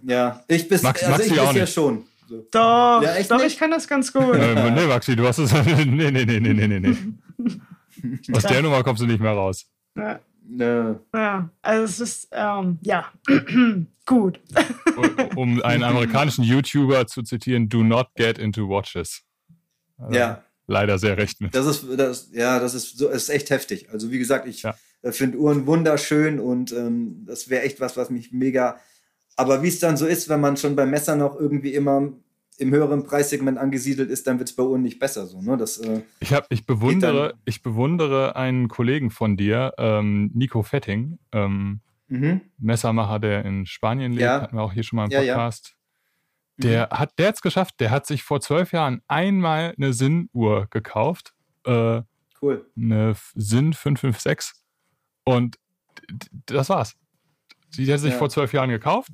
ja. ich bis, Max, also Maxi ich bisher schon. So. Doch, ja, doch ich kann das ganz gut. Äh, nee, Maxi, du hast es. nee, nee, nee, nee, nee, nee. Aus der Nummer kommst du nicht mehr raus. Ja. Nee. Ja, also es ist, ähm, ja, gut. um einen amerikanischen YouTuber zu zitieren, do not get into watches. Also ja. Leider sehr recht mit. Das ist, das, ja, das ist, so, ist echt heftig. Also wie gesagt, ich, ja äh, finde Uhren wunderschön und ähm, das wäre echt was, was mich mega. Aber wie es dann so ist, wenn man schon beim Messer noch irgendwie immer im höheren Preissegment angesiedelt ist, dann wird es bei Uhren nicht besser. So, ne? das, äh, ich, hab, ich, bewundere, ich bewundere einen Kollegen von dir, ähm, Nico Fetting, ähm, mhm. Messermacher, der in Spanien lebt, ja. hatten wir auch hier schon mal im Podcast. Ja. Der mhm. hat der es geschafft, der hat sich vor zwölf Jahren einmal eine Sinn-Uhr gekauft. Äh, cool. Eine Sinn 556 und das war's. Die hat sich vor zwölf Jahren gekauft,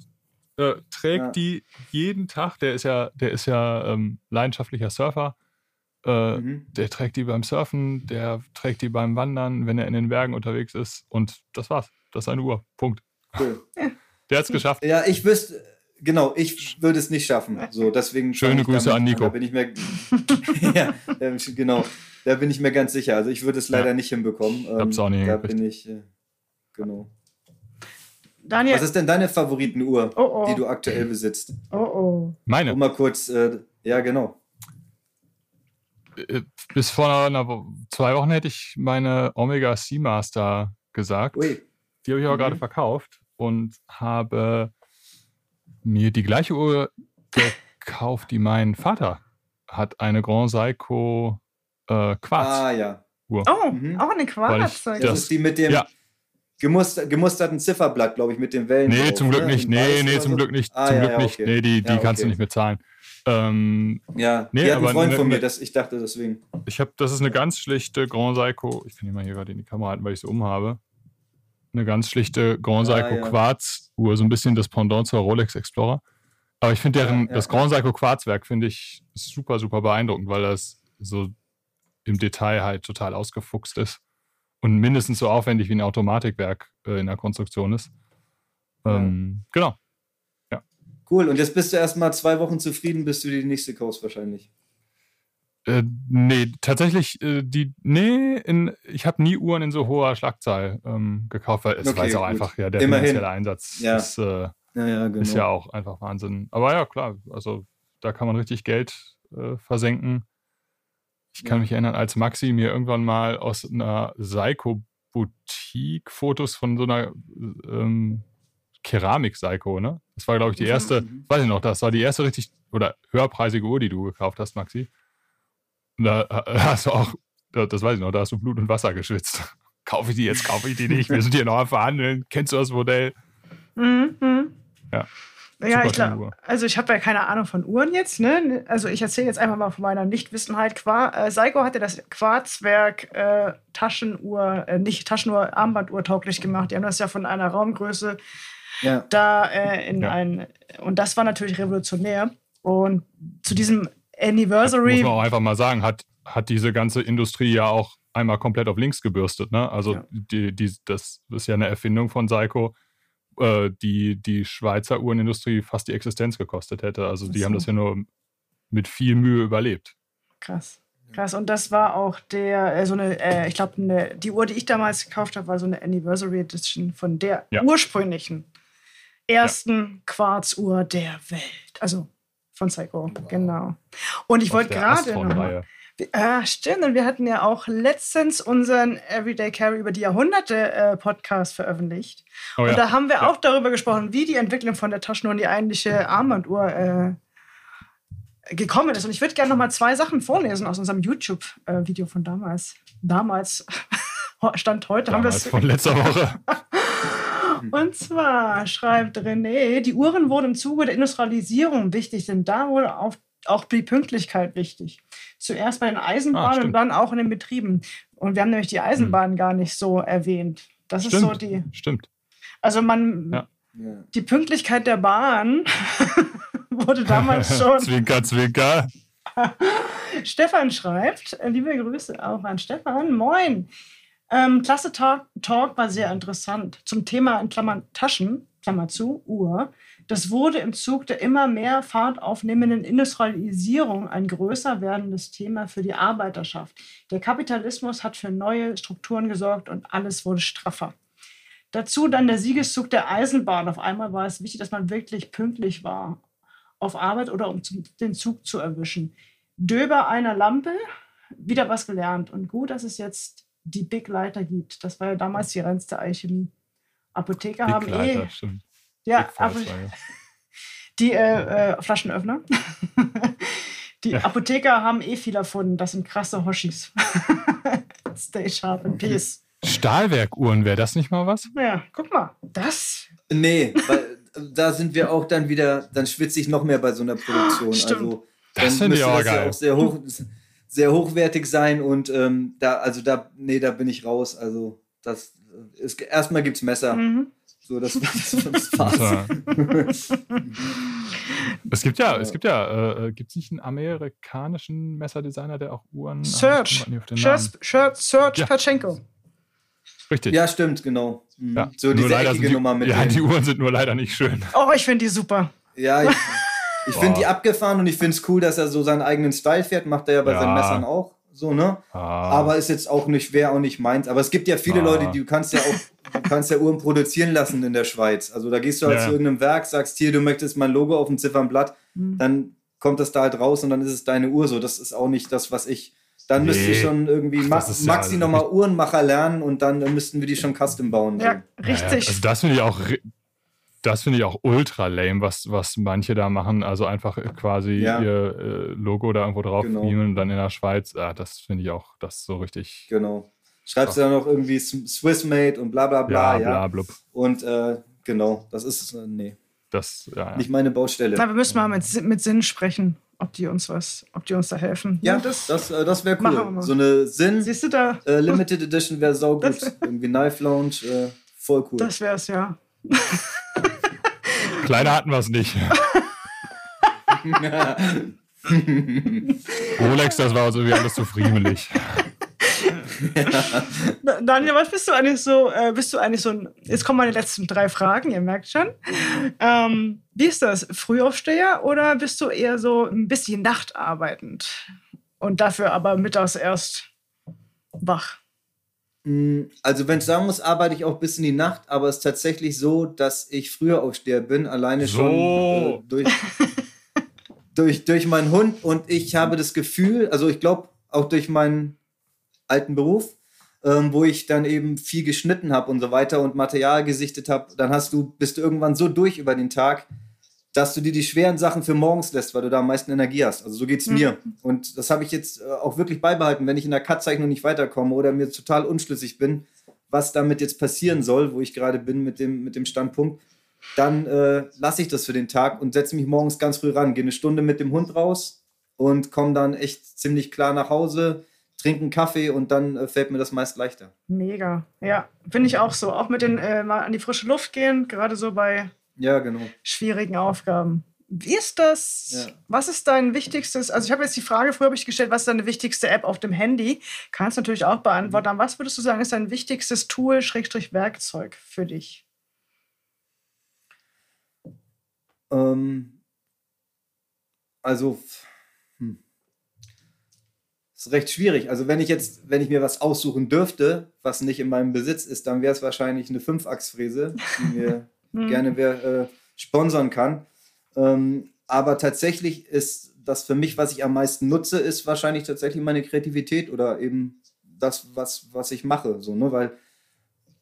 äh, trägt ja. die jeden Tag. Der ist ja, der ist ja ähm, leidenschaftlicher Surfer. Äh, mhm. Der trägt die beim Surfen, der trägt die beim Wandern, wenn er in den Bergen unterwegs ist. Und das war's. Das ist eine Uhr. Punkt. Cool. Der hat's geschafft. Ja, ich wüsste, genau, ich würde es nicht schaffen. So, deswegen Schöne Grüße an Nico. Da bin ich mir, ja, genau, da bin ich mir ganz sicher. Also ich würde es leider ja. nicht hinbekommen. Ich hab's auch nicht ähm, Da bin ich, äh, genau. Daniel. Was ist denn deine Favoritenuhr, oh, oh. die du aktuell besitzt? Oh oh. Meine. Um mal kurz, äh, ja genau. Äh, bis vor einer, zwei Wochen hätte ich meine Omega Seamaster gesagt. Ui. Die habe ich aber mhm. gerade verkauft und habe mir die gleiche Uhr gekauft, die mein Vater hat. Eine Grand Seiko äh, Quarz. Ah, ja. Uhr. Oh, mhm. auch eine Quarz. Das, das, ist die mit dem ja. Gemuster, gemusterten Zifferblatt, glaube ich, mit den Wellen. Nee, zum Glück nicht. Nee, nee, zum? Glück nicht. Ah, zum ja, Glück ja, nicht. Nee, die, die kannst du nicht bezahlen. Ähm, ja, nee, die hat aber ein Freund ne, von mir, das, ich dachte deswegen. Ich habe, das ist eine ganz schlichte Grand Seiko. Ich kann die mal hier gerade in die Kamera halten, weil ich sie umhabe eine ganz schlichte Grand Seiko ah, ja. Quarz-Uhr, so ein bisschen das Pendant zur Rolex Explorer. Aber ich finde deren, ja, ja, das Grand Seiko Quarzwerk finde ich super, super beeindruckend, weil das so im Detail halt total ausgefuchst ist und mindestens so aufwendig wie ein Automatikwerk äh, in der Konstruktion ist. Ähm, genau. Ja. Cool. Und jetzt bist du erstmal zwei Wochen zufrieden, bis du die nächste kaufst wahrscheinlich. Äh, nee, tatsächlich, äh, die, nee, in, ich habe nie Uhren in so hoher Schlagzahl ähm, gekauft, weil es okay, weiß auch gut. einfach, ja, der Immerhin. finanzielle Einsatz ja. Ist, äh, ja, ja, genau. ist ja auch einfach Wahnsinn. Aber ja, klar, also da kann man richtig Geld äh, versenken. Ich kann mich erinnern, als Maxi mir irgendwann mal aus einer Seiko-Boutique Fotos von so einer ähm, Keramik-Seiko, ne? Das war, glaube ich, die erste, mhm. weiß ich noch, das war die erste richtig oder höherpreisige Uhr, die du gekauft hast, Maxi. Da hast du auch, das weiß ich noch, da hast du Blut und Wasser geschwitzt. Kaufe ich die jetzt, kaufe ich die nicht? Wir sind hier noch am Verhandeln. Kennst du das Modell? Mhm. Ja. Ja, ich glaube, also ich habe ja keine Ahnung von Uhren jetzt, ne? Also ich erzähle jetzt einfach mal von meiner Nichtwissenheit. Qua äh, Seiko hatte das Quarzwerk äh, Taschenuhr, äh, nicht Taschenuhr, Armbanduhr tauglich gemacht. Die haben das ja von einer Raumgröße ja. da äh, in ja. ein und das war natürlich revolutionär. Und zu diesem Anniversary. Muss man auch einfach mal sagen, hat, hat diese ganze Industrie ja auch einmal komplett auf links gebürstet. Ne? Also ja. die, die, das ist ja eine Erfindung von Seiko, äh, die die Schweizer Uhrenindustrie fast die Existenz gekostet hätte. Also die so. haben das ja nur mit viel Mühe überlebt. Krass. Krass, und das war auch der, äh, so eine, äh, ich glaube, die Uhr, die ich damals gekauft habe, war so eine Anniversary Edition von der ja. ursprünglichen ersten ja. Quarzuhr der Welt. Also von Psycho, wow. genau. Und ich wollte gerade noch. Ah, stimmt, und wir hatten ja auch letztens unseren Everyday Carry über die Jahrhunderte äh, Podcast veröffentlicht. Oh, und ja. da haben wir ja. auch darüber gesprochen, wie die Entwicklung von der Taschenuhr in die eigentliche Armbanduhr äh, gekommen ist. Und ich würde gerne noch mal zwei Sachen vorlesen aus unserem YouTube-Video äh, von damals. Damals, Stand heute damals haben wir es. Von letzter Woche. Und zwar schreibt René, die Uhren wurden im Zuge der Industrialisierung wichtig, denn da wurde auch die Pünktlichkeit wichtig. Zuerst bei den Eisenbahnen ah, und dann auch in den Betrieben. Und wir haben nämlich die Eisenbahn hm. gar nicht so erwähnt. Das stimmt, ist so die. Stimmt. Also man, ja. die Pünktlichkeit der Bahn wurde damals schon. zwinker, zwinker. Stefan schreibt, liebe Grüße auch an Stefan. Moin. Ähm, Klasse Talk, Talk war sehr interessant. Zum Thema in Klammern Taschen, Klammer zu, Uhr. Das wurde im Zug der immer mehr Fahrt aufnehmenden Industrialisierung ein größer werdendes Thema für die Arbeiterschaft. Der Kapitalismus hat für neue Strukturen gesorgt und alles wurde straffer. Dazu dann der Siegeszug der Eisenbahn. Auf einmal war es wichtig, dass man wirklich pünktlich war auf Arbeit oder um den Zug zu erwischen. Döber einer Lampe, wieder was gelernt. Und gut, dass es jetzt die Big Lighter gibt. Das war ja damals die reinste Alchemie. Apotheker Big haben Lighter, eh. Stimmt. Ja, aber die äh, äh, Flaschenöffner. die ja. Apotheker haben eh viel erfunden. Das sind krasse Hoshis. Stay sharp and peace. Stahlwerkuhren, wäre das nicht mal was? Ja, guck mal. Das. Nee, weil da sind wir auch dann wieder, dann schwitze ich noch mehr bei so einer Produktion. Stimmt. Also, das finde ich auch geil. Ja auch sehr hoch, sehr hochwertig sein und ähm, da, also da, nee, da bin ich raus. Also das ist, erstmal gibt es Messer. Mhm. So, das, das, das war's. es gibt ja, es gibt ja, äh, gibt es nicht einen amerikanischen Messerdesigner, der auch Uhren. Search. Search, Search ja. Pachenko. Richtig. Ja, stimmt, genau. Mhm. Ja. So diese eckige Nummer mit Ja, die Uhren sind nur leider nicht schön. Oh, ich finde die super. Ja, ich, ich finde die abgefahren und ich finde es cool, dass er so seinen eigenen Style fährt. Macht er ja bei Ja. seinen Messern auch. So, ne? Ah, Aber ist jetzt auch nicht, wäre auch nicht meins. Aber es gibt ja viele Ah. Leute, die du kannst ja auch, du kannst ja Uhren produzieren lassen in der Schweiz. Also da gehst du halt Ja. zu irgendeinem Werk, sagst hier, du möchtest mein Logo auf dem Ziffernblatt, Hm. dann kommt das da halt raus und dann ist es deine Uhr so. Das ist auch nicht das, was ich. Dann Nee. müsste ich schon irgendwie Ach, Ma ist ja Maxi also nochmal Uhrenmacher lernen und dann müssten wir die schon custom bauen. Ja, ja, richtig. Also das finde ich auch, das finde ich auch ultra lame, was, was manche da machen. Also einfach quasi Ja. ihr äh, Logo da irgendwo drauf Genau. und dann in der Schweiz. Ah, das finde ich auch, das so richtig. Genau. Schreibst du dann noch irgendwie S- Swissmade und bla bla bla, Bla, ja. bla. Und äh, genau, das ist, äh, nee, Das, ja, ja. nicht meine Baustelle. Na, wir müssen mal mit, Sinn- mit Sinn sprechen, ob die uns was, ob die uns da helfen. ja, Ja, das, das, äh, das wäre cool. mal. So eine Sinn siehst du da, äh, Limited Edition wäre saugut. Irgendwie Knife Lounge, äh, voll cool. das wär's ja. Kleiner hatten wir es nicht. Rolex, das war uns irgendwie alles zu friemelig. Da- Daniel, was bist du eigentlich so, äh, bist du eigentlich so ein, jetzt kommen meine letzten drei Fragen, ihr merkt schon. Ähm, wie ist das, Frühaufsteher oder bist du eher so ein bisschen nachtarbeitend und dafür aber mittags erst wach? Mm, Also wenn ich sagen muss, arbeite ich auch bis in die Nacht, aber es ist tatsächlich so, dass ich früher Aufsteher bin, alleine So. schon äh, durch, durch, durch meinen Hund und ich habe das Gefühl, also ich glaube auch durch meinen alten Beruf, ähm, wo ich dann eben viel geschnitten habe und so weiter und Material gesichtet habe, dann hast du, bist du irgendwann so durch über den Tag, dass du dir die schweren Sachen für morgens lässt, weil du da am meisten Energie hast. Also so geht's mir. Und das habe ich jetzt äh, auch wirklich beibehalten, wenn ich in der Cut-Zeichnung nicht weiterkomme oder mir total unschlüssig bin, was damit jetzt passieren soll, wo ich gerade bin mit dem, mit dem Standpunkt, dann äh, lasse ich das für den Tag und setze mich morgens ganz früh ran, gehe eine Stunde mit dem Hund raus und komme dann echt ziemlich klar nach Hause, trinke einen Kaffee und dann äh, fällt mir das meist leichter. Mega. Ja, finde ich auch so. Auch mit den äh, mal an die frische Luft gehen, gerade so bei Ja, genau. schwierigen Aufgaben. Wie ist das? Ja. Was ist dein wichtigstes? Also ich habe jetzt die Frage, früher habe ich gestellt, was ist deine wichtigste App auf dem Handy? Kannst natürlich auch beantworten. Aber was würdest du sagen, ist dein wichtigstes Tool, Schrägstrich Werkzeug für dich? Ähm, also. Ist recht schwierig. Also, wenn ich jetzt, wenn ich mir was aussuchen dürfte, was nicht in meinem Besitz ist, dann wäre es wahrscheinlich eine Fünfachsfräse, die mir Hm. gerne wer äh, sponsern kann. Ähm, aber tatsächlich ist das für mich, was ich am meisten nutze, ist wahrscheinlich tatsächlich meine Kreativität oder eben das, was, was ich mache. So, ne? Weil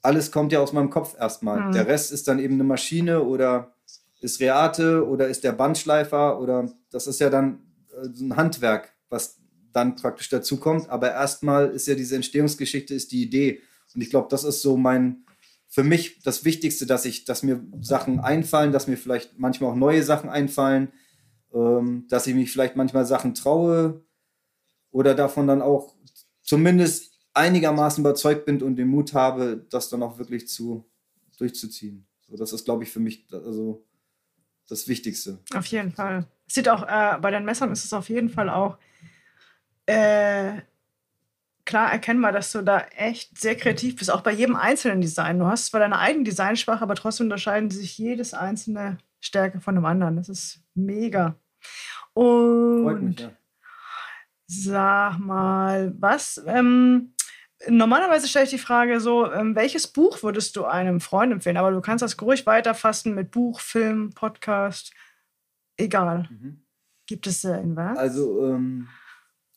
alles kommt ja aus meinem Kopf erstmal. Mhm. Der Rest ist dann eben eine Maschine oder ist Reate oder ist der Bandschleifer oder das ist ja dann äh, ein Handwerk, was dann praktisch dazu kommt. Aber erstmal ist ja diese Entstehungsgeschichte, ist die Idee. Und ich glaube, das ist so mein, für mich das Wichtigste, dass ich, dass mir Sachen einfallen, dass mir vielleicht manchmal auch neue Sachen einfallen, ähm, dass ich mich vielleicht manchmal Sachen traue oder davon dann auch zumindest einigermaßen überzeugt bin und den Mut habe, das dann auch wirklich zu durchzuziehen. So, das ist, glaube ich, für mich also das Wichtigste. Auf jeden Fall. Sieht auch, äh, bei den Messern ist es auf jeden Fall auch äh, klar erkennbar, dass du da echt sehr kreativ bist, auch bei jedem einzelnen Design. Du hast zwar deine eigene Designsprache, aber trotzdem unterscheiden sich jedes einzelne Stärke von dem anderen. Das ist mega. Und mich, ja. sag mal, was? Ähm, normalerweise stelle ich die Frage so, ähm, welches Buch würdest du einem Freund empfehlen? Aber du kannst das ruhig weiterfassen mit Buch, Film, Podcast, egal. Mhm. Gibt es äh, in was? Also, ähm,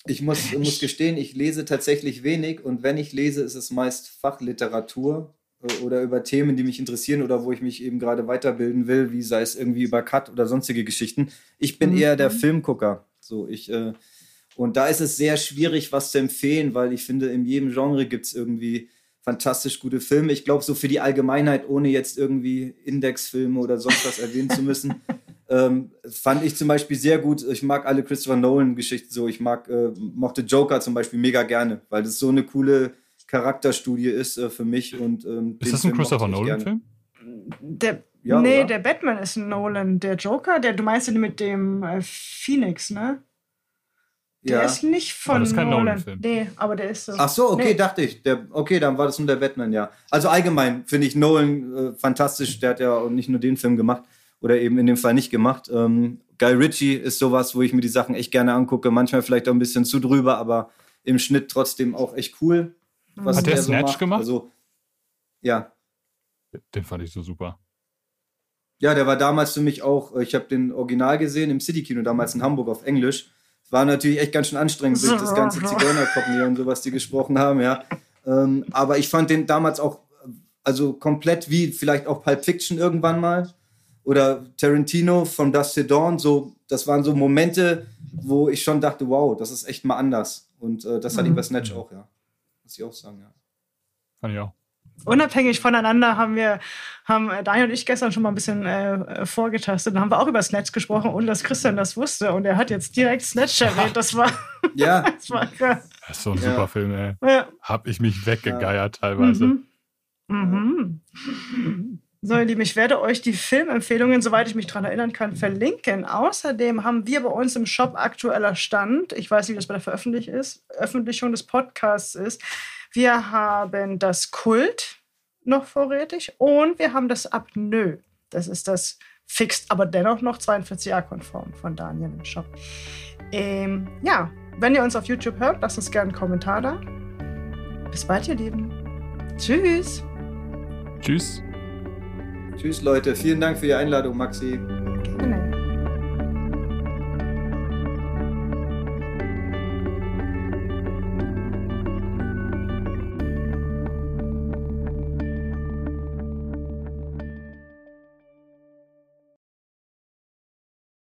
ich muss, muss gestehen, ich lese tatsächlich wenig und wenn ich lese, ist es meist Fachliteratur äh, oder über Themen, die mich interessieren oder wo ich mich eben gerade weiterbilden will, wie sei es irgendwie über Cut oder sonstige Geschichten. Ich bin Mhm. eher der Filmgucker. So, ich, äh, und da ist es sehr schwierig, was zu empfehlen, weil ich finde, in jedem Genre gibt es irgendwie fantastisch gute Filme. Ich glaube, so für die Allgemeinheit, ohne jetzt irgendwie Indexfilme oder sonst was erwähnen zu müssen, ähm, fand ich zum Beispiel sehr gut. Ich mag alle Christopher Nolan-Geschichten so. Ich mag, äh, mochte Joker zum Beispiel mega gerne, weil das so eine coole Charakterstudie ist äh, für mich. Und, ähm, Ist das ein Film Christopher. Nolan-Film? der, Ja, nee, oder? der Batman ist ein Nolan. Der Joker, der, du meinst den mit dem äh, Phoenix, ne? Der Ja. ist nicht von Aber das ist kein Nolan. Nolan-Film. Nee, aber der ist so. Ach so, okay, Nee. dachte ich. Der, okay, dann war das nur der Batman, ja. Also allgemein finde ich Nolan äh, fantastisch. Der hat ja auch nicht nur den Film gemacht. Oder eben in dem Fall nicht gemacht. Ähm, Guy Ritchie ist sowas, wo ich mir die Sachen echt gerne angucke. Manchmal vielleicht auch ein bisschen zu drüber, aber im Schnitt trotzdem auch echt cool. Was Hat der Snatch so gemacht? Also, ja. Den fand ich so super. Ja, der war damals für mich auch, ich habe den Original gesehen im City-Kino, damals in Hamburg auf Englisch. War natürlich echt ganz schön anstrengend durch das ganze Zigeunerkoppen hier und so, was die gesprochen haben, ja. Ähm, aber ich fand den damals auch, also komplett wie vielleicht auch Pulp Fiction irgendwann mal oder Tarantino von Dust to Dawn, so, das waren so Momente, wo ich schon dachte, wow, das ist echt mal anders. Und äh, das mhm. hatte ich bei Snatch auch, ja. Muss ich auch sagen, ja. Fand ich auch. Unabhängig voneinander haben wir, haben Daniel und ich gestern schon mal ein bisschen äh, vorgetastet. Dann haben wir auch über Snatch gesprochen, ohne dass Christian das wusste. Und er hat jetzt direkt Snatch erwähnt. Das war, ja. das war krass. Das ist so ein ja. super Film, ey. Ja. Hab ich mich weggegeiert ja. teilweise. Mhm. Mhm. So, ihr Lieben, ich werde euch die Filmempfehlungen, soweit ich mich daran erinnern kann, verlinken. Außerdem haben wir bei uns im Shop aktueller Stand. Ich weiß nicht, wie das bei der Veröffentlichung des Podcasts ist. Wir haben das Kult noch vorrätig und wir haben das Apnoe. Das ist das Fixed, aber dennoch noch 42a-konform von Daniel im Shop. Ähm, ja, wenn ihr uns auf YouTube hört, lasst uns gerne einen Kommentar da. Bis bald, ihr Lieben. Tschüss. Tschüss. Tschüss, Leute. Vielen Dank für die Einladung, Maxi.